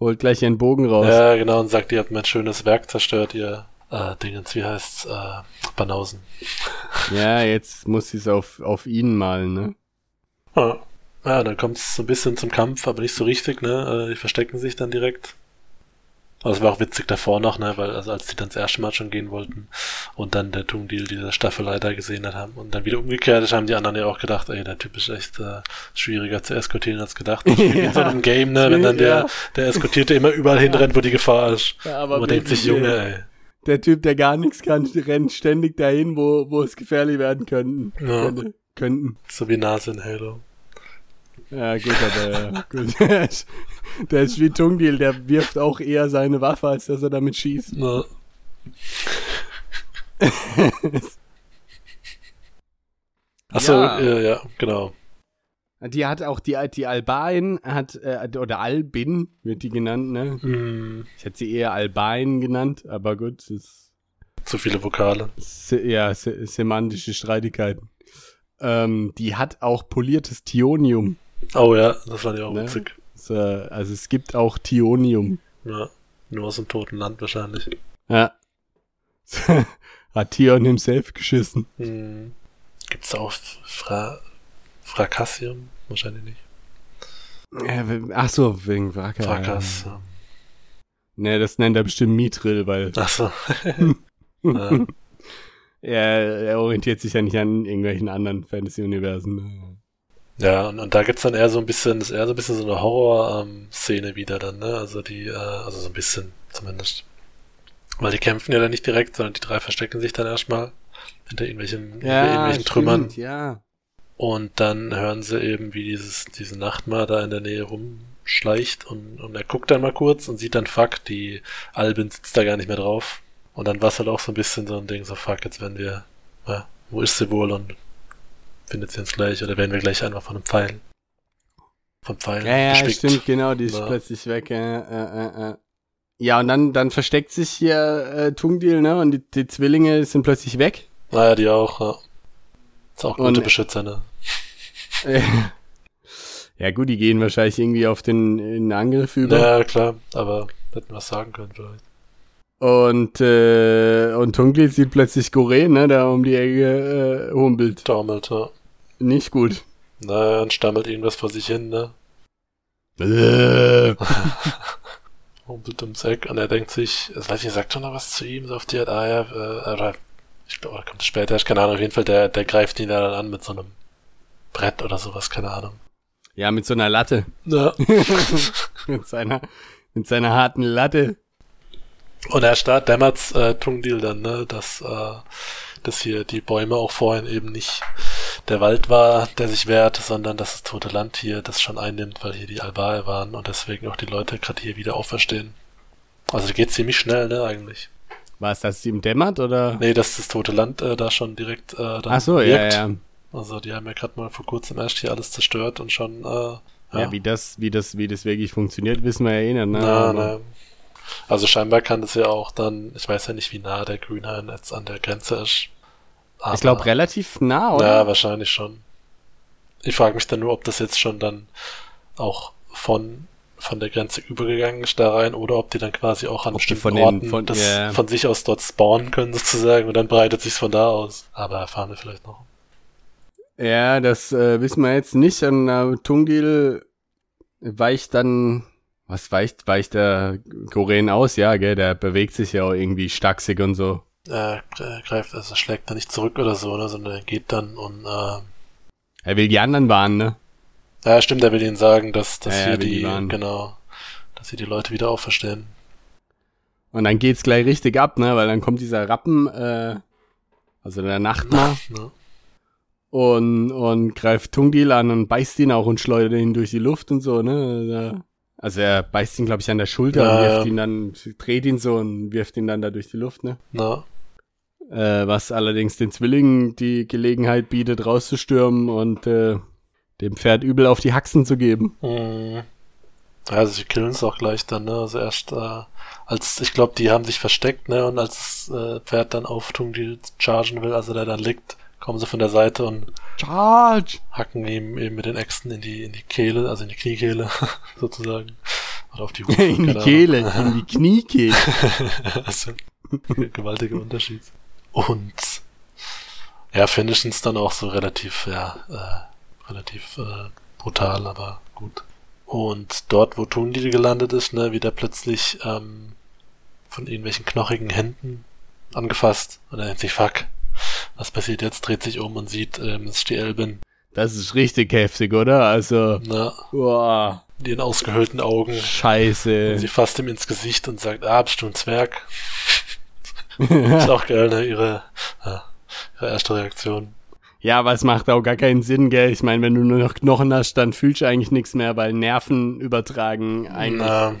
Holt gleich ihren Bogen raus. Ja, genau, und sagt, ihr habt mein schönes Werk zerstört, ihr äh, Dingens, wie heißt's, äh, Banausen. Ja, jetzt muss sie es auf, auf ihn malen, ne? Ja, ja dann kommt es so ein bisschen zum Kampf, aber nicht so richtig, ne? Äh, die verstecken sich dann direkt. Aber es war auch witzig davor noch, ne, weil also als die dann das erste Mal schon gehen wollten und dann der Tungdeal diese Staffelleiter gesehen hat haben und dann wieder umgekehrt ist, haben die anderen ja auch gedacht, ey, der Typ ist echt äh, schwieriger zu eskortieren als gedacht. ja. In so einem Game, ne, wenn dann der, der Eskortierte immer überall hinrennt, wo die Gefahr ist. Ja, aber und man denkt sich, Junge, ey der Typ, der gar nichts kann, rennt ständig dahin, wo, wo es gefährlich werden könnten. Ja. Könnte, könnten. So wie Nase in Halo. Ja, gut, aber ja, gut. Der ist, der ist wie Tungdil, der wirft auch eher seine Waffe, als dass er damit schießt. Na, Achso, Ja. ja. ja, genau. Die hat auch die, die Albain hat, äh, oder Albin wird die genannt, ne? Hm, Ich hätte sie eher Albain genannt, aber gut, es ist zu viele Vokale. se ja, se semantische Streitigkeiten. Ähm, die hat auch poliertes Tionium. Oh ja, das war ja auch Ne? witzig. Es, äh, also es gibt auch Tionium. Ja, nur aus dem toten Land wahrscheinlich. Ja. hat Tion himself geschissen. Hm. Gibt's auch Fra Frakassium? Wahrscheinlich nicht. Äh, we- ach so, wegen Wracker. Frakas. Ja. Ne, das nennt er bestimmt Mithril, weil Achso. ja. er, er orientiert sich ja nicht an irgendwelchen anderen Fantasy-Universen. Ja, und, und da gibt's dann eher so ein bisschen, das ist eher so ein bisschen so eine Horror-Szene wieder dann, ne? Also die, äh, also so ein bisschen zumindest. Weil die kämpfen ja dann nicht direkt, sondern die drei verstecken sich dann erstmal hinter irgendwelchen, hinter irgendwelchen Trümmern. stimmt, Ja. Und dann hören sie eben, wie dieses, diese Nachtmar da in der Nähe rumschleicht und, und er guckt dann mal kurz und sieht dann, fuck, die Albin sitzt da gar nicht mehr drauf. Und dann war es halt auch so ein bisschen so ein Ding, so fuck, jetzt werden wir, ja, wo ist sie wohl und findet sie uns gleich oder werden wir gleich einfach von einem Pfeil, vom Pfeil Ja, ja, gespickt. stimmt, genau, die ist Ja. plötzlich weg. Ja, äh, äh, äh. ja und dann, dann versteckt sich hier äh, Tungdil, ne? Und die, die Zwillinge sind plötzlich weg. Naja, die auch, ja. Ist auch gute Und- Beschützer, ne? Ja gut, die gehen wahrscheinlich irgendwie auf den, den Angriff über. Ja, klar, aber hätten wir was sagen können vielleicht. Und, äh, und Tungdil sieht plötzlich Goren, ne? Da um die Ecke äh, humpelt. Taumelt, ja. Nicht gut. Naja, und stammelt irgendwas vor sich hin, ne? Äh, humpelt ums Eck und er denkt sich, ich weiß nicht, sagt er noch was zu ihm, so auf die Art, ah ja, äh, ich glaube, kommt später, ich keine Ahnung, auf jeden Fall, der, der greift ihn da dann an mit so einem Brett oder sowas, keine Ahnung. ja, mit so einer Latte. Ja. mit seiner, mit seiner harten Latte. Und er starrt dämmert's äh, Tungdil dann, ne, dass, äh, dass hier die Bäume auch vorhin eben nicht der Wald war, der sich wehrt, sondern dass das tote Land hier das schon einnimmt, weil hier die Albae waren und deswegen auch die Leute gerade hier wieder auferstehen. Also geht ziemlich schnell, ne, eigentlich. War es, dass es ihm dämmert, oder? Nee, dass das tote Land äh, da schon direkt äh, dann Ach so, ja, wirkt. ja. Also die haben ja gerade mal vor kurzem erst hier alles zerstört und schon, äh, ja, Ja, wie das, wie das, wie das wirklich funktioniert, wissen wir ja eh nicht, ne? na, na. Also scheinbar kann das ja auch dann, ich weiß ja nicht, wie nah der Grünhain jetzt an der Grenze ist. Aber, Ich glaube relativ nah, oder? Ja, wahrscheinlich schon. Ich frage mich dann nur, ob das jetzt schon dann auch von von der Grenze übergegangen ist da rein oder ob die dann quasi auch an Ob bestimmten von den- Orten von- das ja. von sich aus dort spawnen können sozusagen und dann breitet sich's von da aus. Aber erfahren wir vielleicht noch. Ja, das äh, wissen wir jetzt nicht. Und äh, Tungdil weicht dann, was weicht, weicht der Goren aus? Ja, gell, der bewegt sich ja auch irgendwie stacksig und so. Er äh, greift, also schlägt da nicht zurück oder so, ne, sondern er geht dann und äh, Er will die anderen warnen, ne? Ja stimmt, er will ihnen sagen, dass, dass Ja, ja, hier die die, genau, dass hier die Leute wieder auferstehen. Und dann geht's gleich richtig ab, ne? Weil dann kommt dieser Rappen, äh, also der Nachtmar, Ne? und, und greift Tungdil an und beißt ihn auch und schleudert ihn durch die Luft und so, ne? Also er beißt ihn, glaube ich, an der Schulter Ja, und wirft ja. ihn dann, dreht ihn so und wirft ihn dann da durch die Luft, ne? Na, Äh, was allerdings den Zwillingen die Gelegenheit bietet, rauszustürmen und äh, dem Pferd übel auf die Haxen zu geben. mh. Ja, also sie killen es auch gleich dann, ne? Also erst äh, als, ich glaube, die haben sich versteckt, ne? Und als das äh, Pferd dann auf Tungdil chargen will, also der dann liegt, kommen sie von der Seite und Charge! hacken ihm eben mit den Äxten in die in die Kehle, also in die Kniekehle sozusagen. Oder auf die Hufe. in die Kehle, in die Kniekehle. also, gewaltiger Unterschied. Und ja, finishen es dann auch so relativ, ja, äh, relativ äh, brutal, aber gut. Und dort, wo Tundil gelandet ist, ne, wird er plötzlich ähm, von irgendwelchen knochigen Händen angefasst. Und er denkt sich, fuck, was passiert jetzt? Dreht sich um und sieht, ähm, es ist die Elbin. Das ist richtig heftig, oder? Also, Na, boah, mit ihren ausgehöhlten Augen. Und scheiße. sie fasst ihm ins Gesicht und sagt, ah, bist du ein Zwerg? ist auch geil, ne? Ihre, ja, ihre erste Reaktion. Ja, aber es macht auch gar keinen Sinn, gell? Ich meine, wenn du nur noch Knochen hast, dann fühlst du eigentlich nichts mehr, weil Nerven übertragen eigentlich Na,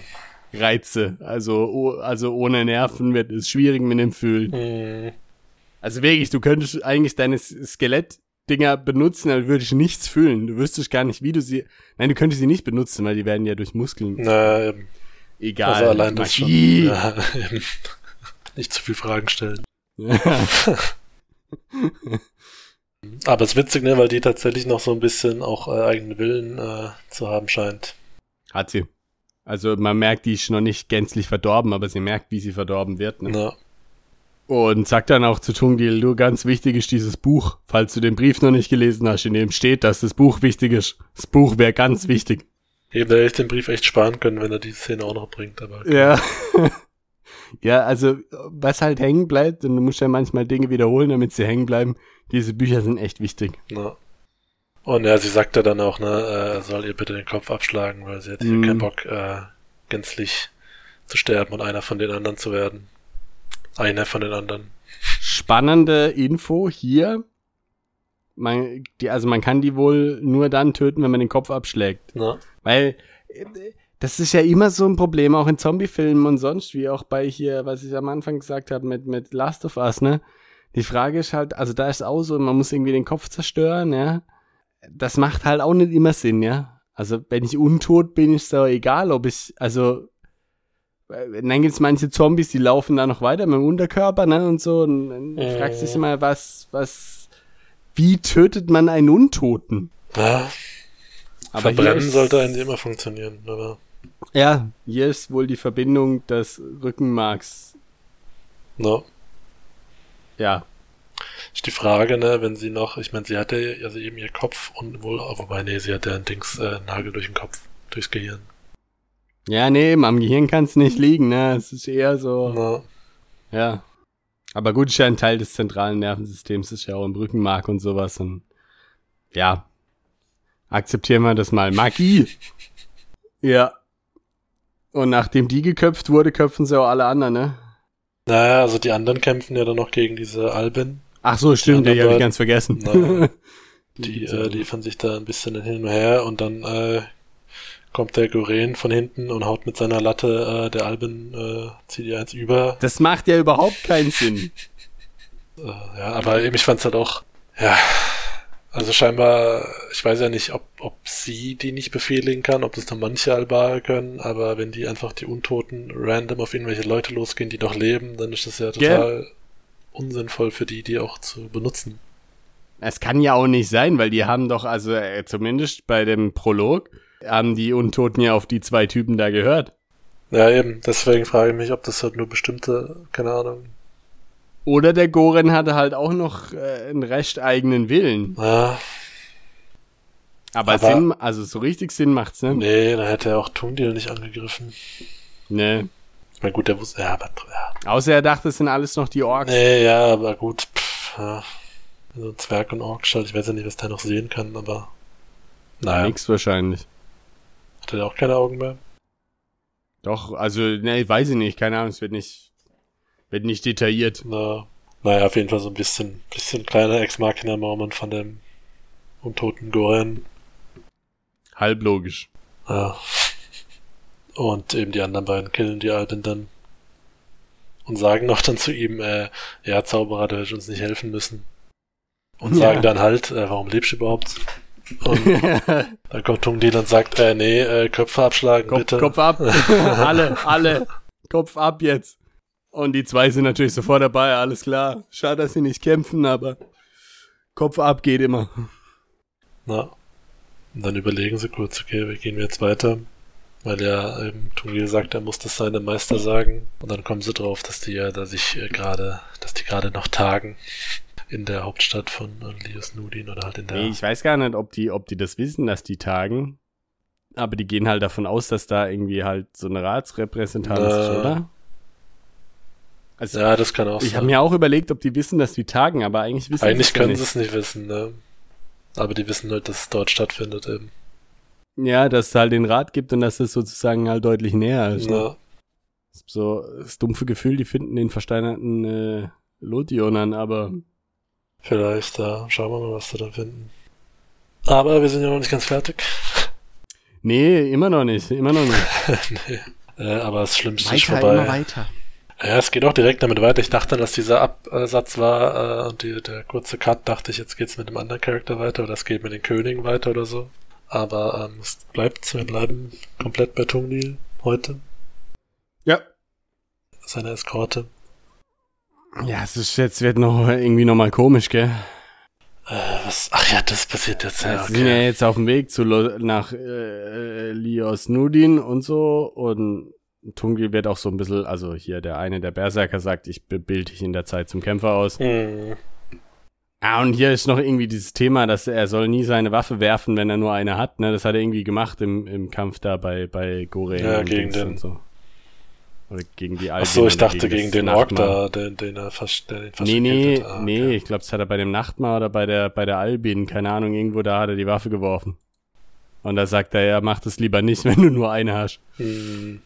Reize. Also, also ohne Nerven wird es schwierig mit dem Fühlen. mh, Also wirklich, du könntest eigentlich deine Skelettdinger benutzen, aber würdest nichts fühlen. Du wüsstest gar nicht, wie du sie. Nein, du könntest sie nicht benutzen, weil die werden ja durch Muskeln. na, eben. Egal. also allein das schon. Ja, eben. Nicht zu viel Fragen stellen. Aber es ist witzig, ne, weil die tatsächlich noch so ein bisschen auch äh, eigenen Willen äh, zu haben scheint. Hat sie. Also man merkt, die ist noch nicht gänzlich verdorben, aber sie merkt, wie sie verdorben wird. Ne? Na, Und sagt dann auch zu Tungdil, du, ganz wichtig ist dieses Buch. Falls du den Brief noch nicht gelesen hast, in dem steht, dass das Buch wichtig ist. Das Buch wäre ganz wichtig. eben, da hätte ich den Brief echt sparen können, wenn er die Szene auch noch bringt, aber Ja. ja, also was halt hängen bleibt, und du musst ja manchmal Dinge wiederholen, damit sie hängen bleiben, diese Bücher sind echt wichtig. na. Und ja, sie sagt ja dann auch, ne, äh, soll ihr bitte den Kopf abschlagen, weil sie hat hier Mhm. keinen Bock, äh, gänzlich zu sterben und einer von den anderen zu werden. Einer von den anderen. Spannende Info hier. Man, die, also man kann die wohl nur dann töten, wenn man den Kopf abschlägt. Na, Weil das ist ja immer so ein Problem, auch in Zombie-Filmen und sonst, wie auch bei hier, was ich am Anfang gesagt habe, mit, mit Last of Us, ne? Die Frage ist halt, also da ist auch so, man muss irgendwie den Kopf zerstören, ja? Das macht halt auch nicht immer Sinn, ja? Also wenn ich untot bin, ist es egal, ob ich, also äh, dann gibt's manche Zombies, die laufen da noch weiter mit dem Unterkörper, ne, und so, und dann Mhm. fragst du dich immer, was, was, wie tötet man einen Untoten? ja, Aber verbrennen sollte eigentlich immer funktionieren, aber Ja, hier ist wohl die Verbindung des Rückenmarks. no. Ja, Ist die Frage, ne, wenn sie noch, ich meine, sie hatte also eben ihr Kopf und wohl, oh, wobei, nee, sie hatte ein Dings, äh, Nagel durch den Kopf, durchs Gehirn. ja, nee, am Gehirn kann es nicht liegen, ne? Es ist eher so, Na, ja. Aber gut, ist ja ein Teil des zentralen Nervensystems, ist ja auch im Rückenmark und sowas und ja, akzeptieren wir das mal. Magie! Ja. Und nachdem die geköpft wurde, köpfen sie auch alle anderen, ne? naja, also die anderen kämpfen ja dann noch gegen diese Alben. Ach so, stimmt, Ja, die habe ich ganz vergessen. Na, Die äh, liefern sich da ein bisschen hin und her und dann äh, kommt der Goren von hinten und haut mit seiner Latte äh, der Alben, äh, zieht ihr eins über. das macht ja überhaupt keinen Sinn. Äh, ja, aber eben, ich fand's halt auch, ja, also scheinbar, ich weiß ja nicht, ob, ob sie die nicht befehligen kann, ob das nur manche Albaer können, aber wenn die einfach die Untoten random auf irgendwelche Leute losgehen, die noch leben, dann ist das ja total unsinnvoll für die, die auch zu benutzen. Es kann ja auch nicht sein, weil die haben doch, also äh, zumindest bei dem Prolog, haben die Untoten ja auf die zwei Typen da gehört. Ja, eben, deswegen frage ich mich, ob das halt nur bestimmte, keine Ahnung, Oder der Goren hatte halt auch noch äh, einen recht eigenen Willen. ja, Aber, Aber- Sinn, also so richtig Sinn macht's, ne? nee, dann hätte er auch Tungdil nicht angegriffen. Nee. Ich meine, gut, der wusste, ja, aber, ja. Außer er dachte, es sind alles noch die Orks. Nee, ja, aber gut, pff, ja. Also Zwerg und Ork, halt, ich weiß ja nicht, was der noch sehen kann, aber, naja, Nix wahrscheinlich. hat er auch keine Augen mehr? Doch, also, nee, weiß ich nicht, keine Ahnung, es wird nicht, wird nicht detailliert. Na, naja, auf jeden Fall so ein bisschen, bisschen kleiner Ex-Machina-Moment von dem untoten Goren. Halblogisch. Ja. Und eben die anderen beiden killen die Alten dann. Und sagen noch dann zu ihm, äh, ja, Zauberer, du hättest uns nicht helfen müssen. Und Ja. sagen dann halt, äh, warum lebst du überhaupt? Und dann kommt Tungdil und sagt, äh, nee, äh, Köpfe abschlagen, Kopf, bitte. Kopf ab. alle, alle. Kopf ab jetzt. Und die zwei sind natürlich sofort dabei, alles klar. Schade, dass sie nicht kämpfen, aber Kopf ab geht immer. Na. Und dann überlegen sie kurz, okay, wie gehen wir jetzt weiter? Weil ja eben Tungil sagt, er muss das seinem Meister sagen. Und dann kommen sie drauf, dass die ja da sich äh, gerade, dass die gerade noch tagen in der Hauptstadt von äh, Lius Nudin oder halt in der. Nee, ich weiß gar nicht, ob die, ob die das wissen, dass die tagen. Aber die gehen halt davon aus, dass da irgendwie halt so eine Ratsrepräsentanz ist, oder? Also, ja, das kann auch ich sein. habe mir auch überlegt, ob die wissen, dass die tagen, aber eigentlich wissen Eigentlich können nicht. sie es nicht wissen, ne? Aber die wissen halt, dass es dort stattfindet eben. Ja, dass es halt den Rat gibt und dass es sozusagen halt deutlich näher ist. Ne? Ja. So das dumpfe Gefühl, die finden den versteinerten äh, Lotion aber. Vielleicht, ja. Schauen wir mal, was wir da finden. Aber wir sind ja noch nicht ganz fertig. Nee, immer noch nicht, immer noch nicht. nee. Äh, aber das Schlimmste weiter, ist vorbei. Immer weiter. Ja, es geht auch direkt damit weiter. Ich dachte, dass dieser Absatz war äh, und die, der kurze Cut, dachte ich, jetzt geht's mit dem anderen Charakter weiter oder es geht mit den Königen weiter oder so. Aber ähm, es bleibt, wir bleiben komplett bei Tungdil heute. Ja. Seine Eskorte. Ja, es ist jetzt wird noch irgendwie nochmal komisch, gell? Äh, was? Ach ja, das passiert jetzt ja. Okay. sind ja jetzt auf dem Weg zu nach äh, Lios Nudin und so und Tungil wird auch so ein bisschen, also hier der eine der Berserker sagt, ich bilde dich in der Zeit zum Kämpfer aus. Mhm. Ah, und hier ist noch irgendwie dieses Thema, dass er soll nie seine Waffe werfen, wenn er nur eine hat. Ne? Das hat er irgendwie gemacht im, im Kampf da bei, bei Gore. Ja, gegen den. Und so. Oder gegen die Alten. Ach so, ich dachte gegen, den Ork da, den, den er fast, den fast Nee, nee, ah, nee, ich glaube, das hat er bei dem Nachtmar oder bei der, bei der Albin, keine Ahnung, irgendwo da hat er die Waffe geworfen. Und da sagt er, ja, mach das lieber nicht, wenn du nur eine hast. Hm.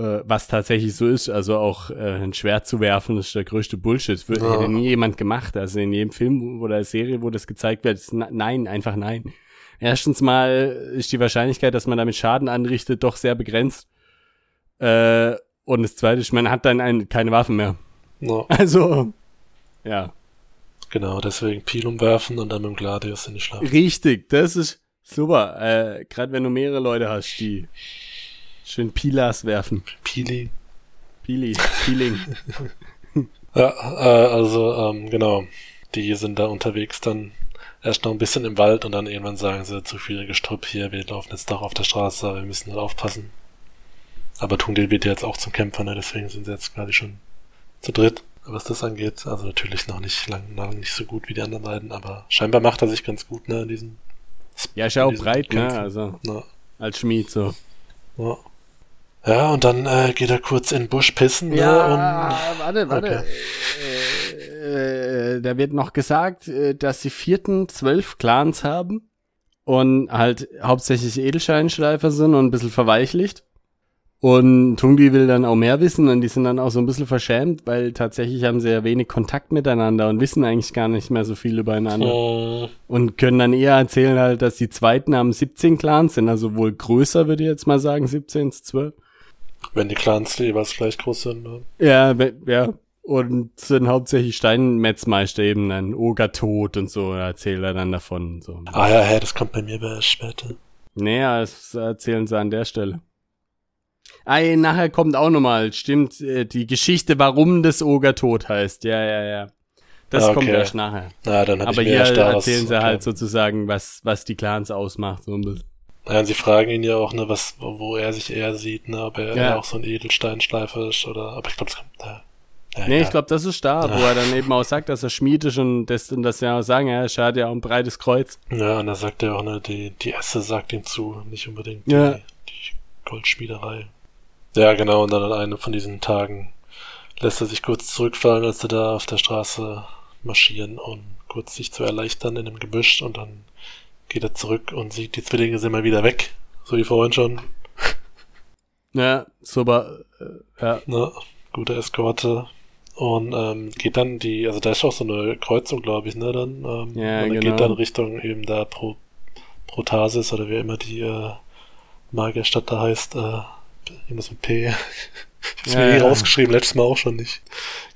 Äh, was tatsächlich so ist, also auch äh, ein Schwert zu werfen, ist der größte Bullshit. Das ja. hätte nie jemand gemacht. Also in jedem Film oder Serie, wo das gezeigt wird, ist nein, einfach nein. Erstens mal ist die Wahrscheinlichkeit, dass man damit Schaden anrichtet, doch sehr begrenzt. Äh, und das zweite ist, man hat dann ein, keine Waffen mehr. No. Also, ja. Genau, deswegen Pil umwerfen und dann mit dem Gladius in die Schlacht. Richtig, das ist super. Äh, Gerade wenn du mehrere Leute hast, die schön Pilas werfen. Pili. Pili, Peeling. ja, äh, also, ähm, genau. Die sind da unterwegs dann erst noch ein bisschen im Wald und dann irgendwann sagen sie, zu viele Gestrüpp hier, wir laufen jetzt doch auf der Straße, wir müssen halt aufpassen. Aber Tungdil wird ja jetzt auch zum Kämpfer, ne? deswegen sind sie jetzt gerade schon zu dritt, was das angeht. Also natürlich noch nicht lang, lang nicht so gut wie die anderen beiden, aber scheinbar macht er sich ganz gut, ne, in diesen. Ja, ist ja auch breit, ne? Kämpfen. ne? Also ja. als Schmied so. Ja. Ja, und dann äh, geht er kurz in den Busch pissen. Ja, ne, und, warte, warte. Okay. Äh, äh, da wird noch gesagt, äh, dass sie vierten zwölf Clans haben und halt hauptsächlich Edelscheinschleifer sind und ein bisschen verweichlicht. Und Tungi will dann auch mehr wissen und die sind dann auch so ein bisschen verschämt, weil tatsächlich haben sie ja wenig Kontakt miteinander und wissen eigentlich gar nicht mehr so viel übereinander. Oh. Und können dann eher erzählen halt, dass die zweiten haben 17 Clans sind, also wohl größer, würde ich jetzt mal sagen, 17 zu 12. Wenn die Clans jeweils gleich groß sind, ne? Ja, ja. Und sind hauptsächlich Steinmetzmeister eben dann Oger tot und so, erzählt er dann davon. So. Ah ja, ja, das kommt bei mir erst später. Naja, das erzählen sie an der Stelle. Ah, nachher kommt auch nochmal, stimmt, äh, die Geschichte, warum das Oger tot heißt. Ja, ja, ja. Das okay. kommt erst nachher. Ja, dann Aber hier erzählen sie okay. halt sozusagen, was, was die Clans ausmacht. So ein bisschen. Ja, sie fragen ihn ja auch, ne, was, wo er sich eher sieht, ne, ob er ja. auch so ein Edelsteinschleifer ist oder, aber ich glaube, es kommt, ja. Ja, nee, ja. ich glaube, das ist da, wo er dann eben auch sagt, dass er Schmied ist und das, und das ja auch sagen, ja, er hat ja auch ein breites Kreuz. Ja, und da sagt er auch, ne, die, die Esse sagt ihm zu, nicht unbedingt ja. die, die Goldschmiederei. Ja, genau, und dann an einem von diesen Tagen lässt er sich kurz zurückfallen, als sie da auf der Straße marschieren und kurz sich zu erleichtern in dem Gebüsch und dann geht er zurück und sieht, die Zwillinge sind mal wieder weg. So wie vorhin schon. Ja, super. Äh, ja. Na, gute Eskorte. Und ähm, geht dann die, also da ist auch so eine Kreuzung, glaube ich, ne, dann. Ähm, ja, genau. geht dann Richtung eben da Pro, Protasis oder wie immer die äh, Magierstadt da heißt, äh, irgendwas mit P. Ich hab's ja, mir eh ja. rausgeschrieben, letztes Mal auch schon nicht.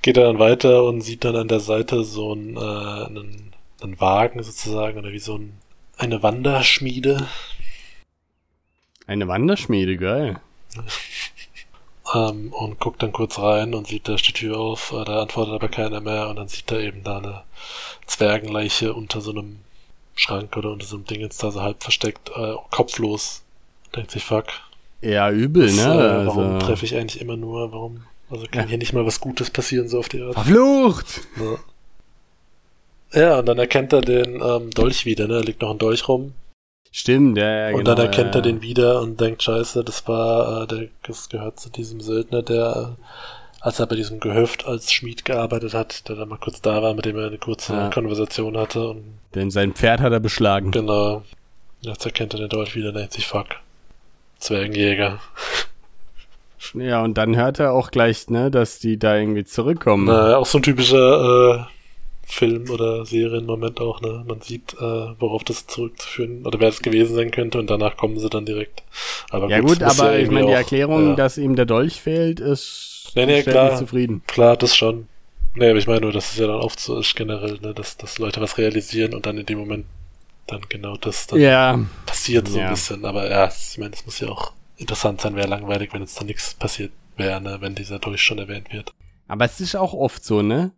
Geht er dann weiter und sieht dann an der Seite so einen, äh, einen, einen Wagen sozusagen oder wie so ein eine Wanderschmiede. Eine Wanderschmiede, geil. ähm, und guckt dann kurz rein und sieht, da steht die Tür auf, äh, da antwortet aber keiner mehr und dann sieht er eben da eine Zwergenleiche unter so einem Schrank oder unter so einem Ding jetzt da so halb versteckt, äh, kopflos. Denkt sich, fuck. Ja, übel, das, ne? Äh, warum also... treffe ich eigentlich immer nur, warum? Also kann ja. hier nicht mal was Gutes passieren, so auf die Art. Verflucht! Ja. Ja, und dann erkennt er den ähm, Dolch wieder, ne? Da liegt noch ein Dolch rum. Stimmt, ja, ja, Und genau, dann erkennt ja, er den wieder und denkt, scheiße, das war, äh, der, das gehört zu diesem Söldner, der, äh, als er bei diesem Gehöft als Schmied gearbeitet hat, der da mal kurz da war, mit dem er eine kurze ja. Konversation hatte. Und Denn sein Pferd hat er beschlagen. Genau. Jetzt erkennt er den Dolch wieder, denkt sich, fuck. Zwergenjäger. Ja, und dann hört er auch gleich, ne, dass die da irgendwie zurückkommen. Na, auch so ein typischer äh, Film- oder Serienmoment auch, ne? Man sieht, äh, worauf das zurückzuführen oder wer es gewesen sein könnte und danach kommen sie dann direkt. Aber ja gut, gut aber ja ich meine, die Erklärung, ja. dass ihm der Dolch fehlt, ist nee, nee, klar, zufrieden. Klar, das schon. Nee, aber ich meine nur, dass es ja dann oft so ist generell, ne, dass, dass Leute was realisieren und dann in dem Moment dann genau das dann ja. passiert so ein bisschen. Aber ja, ich meine, es muss ja auch interessant sein, wäre langweilig, wenn jetzt da nichts passiert wäre, ne, wenn dieser Dolch schon erwähnt wird. Aber es ist auch oft so, ne?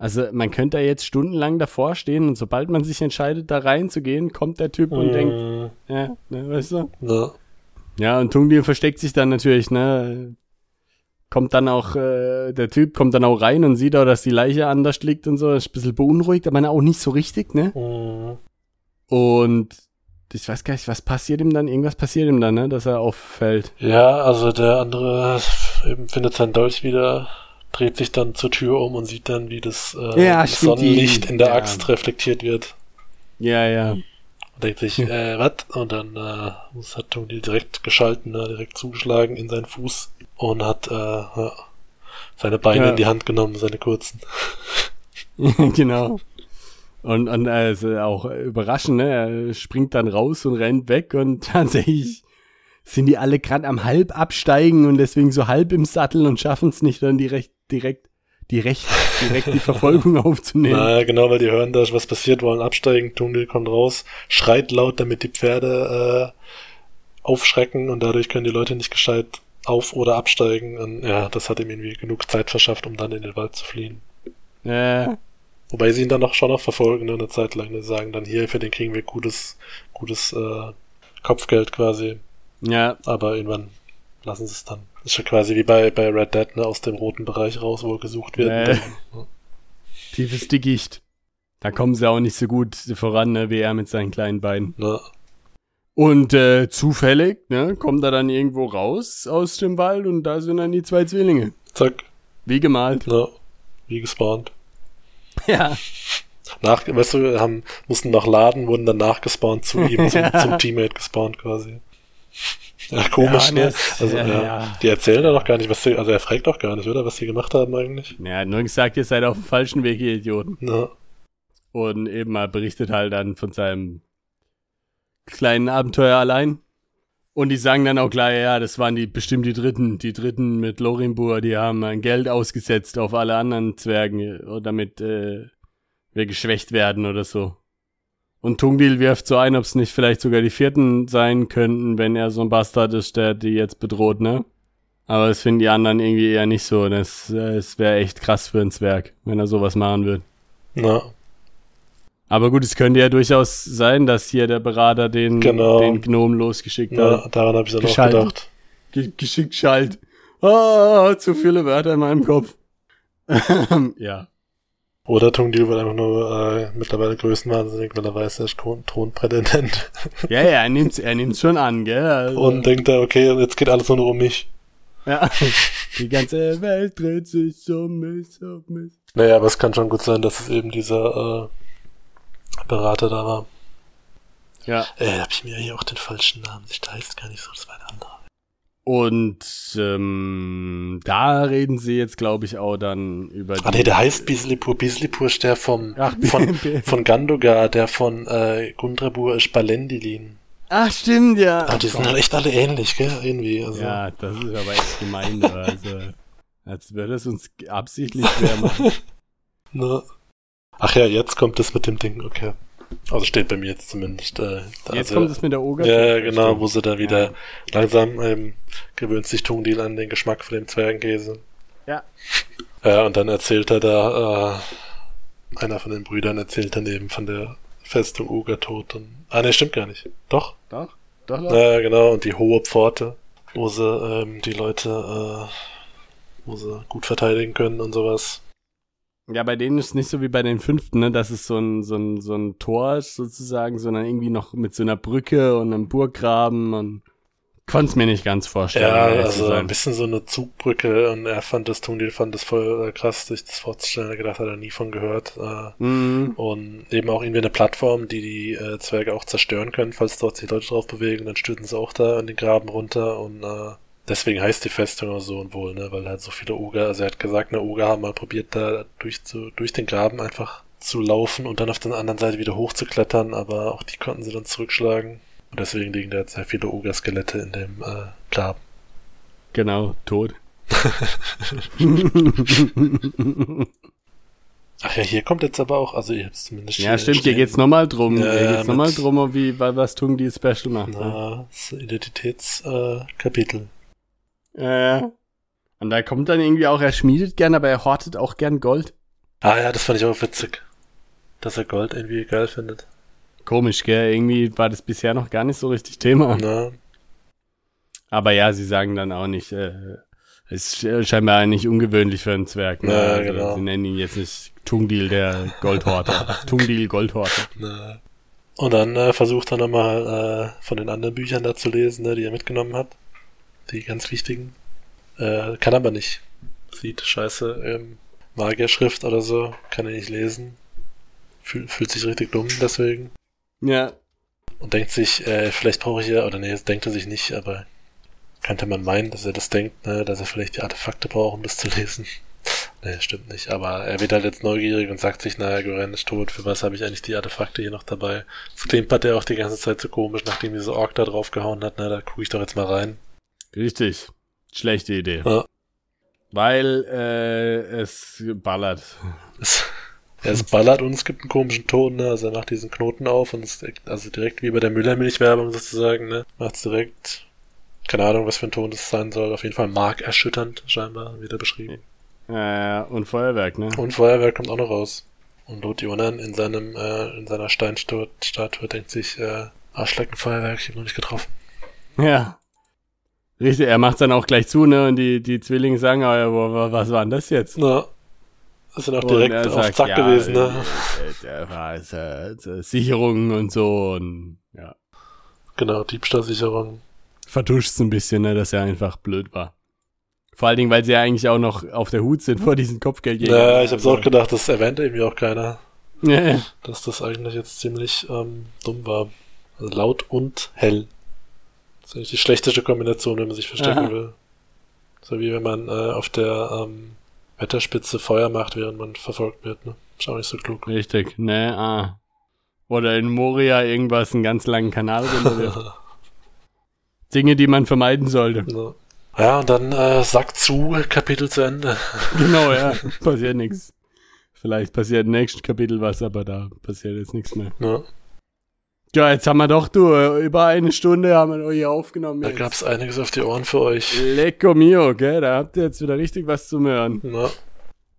Also man könnte da jetzt stundenlang davor stehen und sobald man sich entscheidet, da reinzugehen, kommt der Typ und mm. denkt, ja, ne, weißt du? Ja. Ja, und Tungdil versteckt sich dann natürlich, ne? Kommt dann auch, äh, der Typ kommt dann auch rein und sieht auch, dass die Leiche anders liegt und so, ist ein bisschen beunruhigt, aber auch nicht so richtig, ne? Mm. Und ich weiß gar nicht, was passiert ihm dann? Irgendwas passiert ihm dann, ne? Dass er auffällt. Ja, also der andere eben findet sein Dolch wieder dreht sich dann zur Tür um und sieht dann, wie das, äh, ja, Sonnenlicht in der ja. Axt reflektiert wird. Ja, ja. Und denkt sich, äh, was? Und dann äh, hat Tony direkt geschalten, ne, direkt zugeschlagen in seinen Fuß und hat äh, seine Beine ja. in die Hand genommen, seine kurzen. genau. Und, und also auch überraschend, ne? Er springt dann raus und rennt weg und tatsächlich sind die alle gerade am halb absteigen und deswegen so halb im Sattel und schaffen es nicht dann direkt direkt die Recht, direkt die Verfolgung aufzunehmen. Na, genau, weil die hören da, was passiert, wollen absteigen, Tunnel kommt raus, schreit laut, damit die Pferde äh, aufschrecken und dadurch können die Leute nicht gescheit auf- oder absteigen. Und ja, das hat ihm irgendwie genug Zeit verschafft, um dann in den Wald zu fliehen. Ja. Wobei sie ihn dann auch schon noch verfolgen, ne, eine Zeit lang, ne, sagen dann hier, für den kriegen wir gutes, gutes äh, Kopfgeld quasi. Ja. Aber irgendwann lassen sie es dann. Das ist ja quasi wie bei, bei Red Dead, ne, aus dem roten Bereich raus, wo gesucht wird. Ja. Tiefes Dickicht. Da kommen sie auch nicht so gut voran, ne, wie er mit seinen kleinen Beinen. Ja. Und äh, zufällig, ne, kommt er dann irgendwo raus aus dem Wald und da sind dann die zwei Zwillinge. Zack. Wie gemalt. Ja. Wie gespawnt. Ja. Nach, weißt du, haben, mussten noch laden, wurden dann nachgespawnt zu ihm, zum, zum Teammate gespawnt quasi. Ja, komisch, ne? Also, ja, ja. Die erzählen da doch gar nicht, was sie, also er fragt doch gar nicht, oder? Was sie gemacht haben eigentlich. Ja, nur gesagt, ihr seid auf dem falschen Weg, ihr Idioten. Ja. Und eben mal berichtet halt dann von seinem kleinen Abenteuer allein. Und die sagen dann auch gleich, ja, das waren die bestimmt die Dritten, die Dritten mit Lorimbur, die haben ein Geld ausgesetzt auf alle anderen Zwergen, damit äh, wir geschwächt werden oder so. Und Tungdil wirft so ein, ob es nicht vielleicht sogar die vierten sein könnten, wenn er so ein Bastard ist, der die jetzt bedroht, ne? Aber das finden die anderen irgendwie eher nicht so. Das, das wäre echt krass für ein Zwerg, wenn er sowas machen würde. Na. Aber gut, es könnte ja durchaus sein, dass hier der Berater den, genau. den Gnom losgeschickt Na, hat. Daran habe ich dann auch gedacht. Ge geschickt schalt. Ah, zu viele Wörter in meinem Kopf. ja. Oder Tungdil wird einfach nur äh, mittlerweile größenwahnsinnig, weil er weiß, er ist Thronprätendent. ja, ja, er nimmt's, er nimmt's schon an, gell? Also. Und denkt er, okay, jetzt geht alles nur noch um mich. Ja. Die ganze Welt dreht sich um mich, um mich. Naja, aber es kann schon gut sein, dass es eben dieser äh, Berater da war. Ja. Äh, da hab ich mir hier auch den falschen Namen. Da heißt gar nicht so, das war ein anderer. Und ähm, da reden sie jetzt, glaube ich, auch dann über die. Ah nee, der heißt Bislipur. Bislipur ist der vom Ach, von, von Gandogar, der von äh, Gundrabur ist Balendilin. Ach, stimmt, ja. Ah, die sind halt echt alle ähnlich, gell? Irgendwie. Also. Ja, das ist aber echt gemein, also. Als würde es uns absichtlich schwer machen. Na. Ach ja, jetzt kommt das mit dem Ding, okay. Also steht bei mir jetzt zumindest. Äh, jetzt kommt es mit der Oger. Ja, genau, wo sie dann wieder ja. langsam ähm, gewöhnt sich Tungdil an den Geschmack von dem Zwergenkäse. Ja. Ja, und dann erzählt er da, äh, einer von den Brüdern erzählt dann eben von der Festung Ugatod und. Ah, ne, stimmt gar nicht. Doch? Doch? Doch, doch. Ja, genau, und die hohe Pforte, wo sie ähm, die Leute, äh, wo sie gut verteidigen können und sowas. Ja, bei denen ist es nicht so wie bei den fünften, ne, dass es so ein, so ein, so ein Tor ist sozusagen, sondern irgendwie noch mit so einer Brücke und einem Burggraben und konnte es mir nicht ganz vorstellen. Ja, also ein bisschen so eine Zugbrücke und er fand das, Tungdil fand das voll äh, krass, sich das vorzustellen. Er gedacht, hat er nie von gehört. Äh, mhm. Und eben auch irgendwie eine Plattform, die die äh, Zwerge auch zerstören können, falls dort sich Leute drauf bewegen. Dann stürzen sie auch da in den Graben runter und äh, deswegen heißt die Festung auch so und wohl, ne, weil halt so viele Oger, also er hat gesagt, eine Oger haben mal probiert, da durch, zu, durch den Graben einfach zu laufen und dann auf der anderen Seite wieder hochzuklettern, aber auch die konnten sie dann zurückschlagen. Und deswegen liegen da jetzt sehr viele Oger-Skelette in dem äh, Graben. Genau, tot. Ach ja, hier kommt jetzt aber auch, also ihr habt zumindest Ja, stimmt, hier geht's nochmal drum. Ja, hier geht's nochmal drum, wie, wa- was tun die Special macht. Ne? Na, das Identitätskapitel. Äh. Äh, und da kommt dann irgendwie auch, er schmiedet gern, aber er hortet auch gern Gold. ah ja, das fand ich auch witzig. Dass er Gold irgendwie geil findet. Komisch, gell? Irgendwie war das bisher noch gar nicht so richtig Thema. Na, Aber ja, sie sagen dann auch nicht, äh, es ist scheinbar nicht ungewöhnlich für einen Zwerg. Ne? Ja, also, genau. Sie nennen ihn jetzt nicht Tungdil, der Goldhorter. Tungdil, Goldhorter. na. Und dann äh, versucht er nochmal äh, von den anderen Büchern da zu lesen, ne, die er mitgenommen hat. Die ganz wichtigen. Äh, kann aber nicht. Sieht scheiße ähm, Magierschrift oder so. Kann er nicht lesen. Fühl, fühlt sich richtig dumm deswegen. Ja, Und denkt sich, äh, vielleicht brauche ich ja, oder nee, das denkt er sich nicht, aber könnte man meinen, dass er das denkt, ne, dass er vielleicht die Artefakte braucht, um das zu lesen. nee, stimmt nicht. Aber er wird halt jetzt neugierig und sagt sich, naja, Goren ist tot, für was habe ich eigentlich die Artefakte hier noch dabei? Das klimpert er auch die ganze Zeit so komisch, nachdem diese Ork da draufgehauen hat, na, da gucke ich doch jetzt mal rein. Richtig. Schlechte Idee. Ja. Weil äh, es ballert. Es, ja, es ballert und es gibt einen komischen Ton, ne? Also er macht diesen Knoten auf und es also direkt wie bei der Müllermilch-Werbung sozusagen, ne? Macht's direkt. Keine Ahnung, was für ein Ton das sein soll. Auf jeden Fall markerschütternd, scheinbar, wieder beschrieben. Äh, und Feuerwerk, ne? Und Feuerwerk kommt auch noch raus. Und Lot Jonan in seinem, äh, in seiner Steinstatue denkt sich, äh, Arschleckenfeuerwerk, ich hab noch nicht getroffen. Ja. Richtig, er macht dann auch gleich zu, ne? Und die, die Zwillinge sagen, wo- was war denn das jetzt? Na, das sind auch direkt auf sagt, Zack ja, gewesen, ne? äh, Der war es, äh, äh, Sicherungen und so und ja. Genau, Diebstahlsicherung. Vertuscht ein bisschen, ne, dass er einfach blöd war. Vor allen Dingen, weil sie ja eigentlich auch noch auf der Hut sind vor diesen Kopfgeldjägern. Ja, ich hab's auch gedacht, das erwähnt irgendwie auch keiner. Ja, dass das eigentlich jetzt ziemlich ähm, dumm war. Also laut und hell. Das ist eigentlich die schlechteste Kombination, wenn man sich verstecken Aha. will. So wie wenn man äh, auf der ähm, Wetterspitze Feuer macht, während man verfolgt wird. Ne? Ist auch nicht so klug. richtig, ne, ah. Oder in Moria irgendwas einen ganz langen Kanal runterwirft. Dinge, die man vermeiden sollte. Ja. ja, und dann äh, Sack zu, Kapitel zu Ende. Genau, ja. Passiert nichts. Vielleicht passiert im nächsten Kapitel was, aber da passiert jetzt nichts mehr. Ja, Ja, jetzt haben wir doch, du, äh, über eine Stunde haben wir hier aufgenommen. da Jetzt. gab's einiges auf die Ohren für euch. Lecco mio, gell? Da habt ihr jetzt wieder richtig was zum Hören. Ja,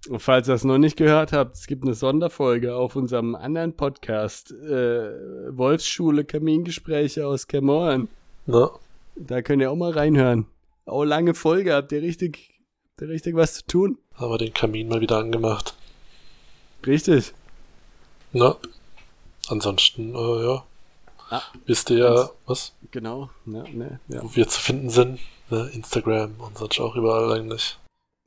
Und falls ihr es noch nicht gehört habt, es gibt eine Sonderfolge auf unserem anderen Podcast, äh, Wolfsschule Kamingespräche aus Cameron. ja. Da könnt ihr auch mal reinhören. Auch lange Folge, habt ihr richtig, habt ihr richtig was zu tun? haben wir den Kamin mal wieder angemacht. Richtig. Ja. Ansonsten, äh, ja. Ah, Wisst ihr ja, was? Genau, ne, ne, ja. Wo wir zu finden sind. Ne? Instagram und sonst auch überall eigentlich.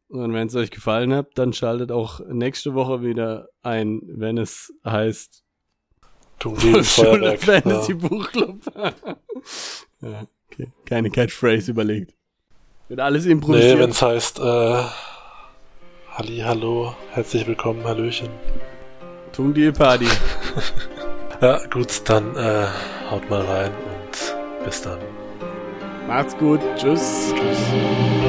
Und wenn es euch gefallen hat, dann schaltet auch nächste Woche wieder ein, wenn es heißt Tun die Schule Feuerwerk. Fantasy Ja. Buchclub. ja, okay. Keine Catchphrase überlegt. Wird alles Nee, improvisiert. wenn es heißt, äh, Halli, hallo, herzlich willkommen, Hallöchen. Tung die Party. Ja, gut, dann äh, haut mal rein und bis dann. Macht's gut. Tschüss. Tschüss.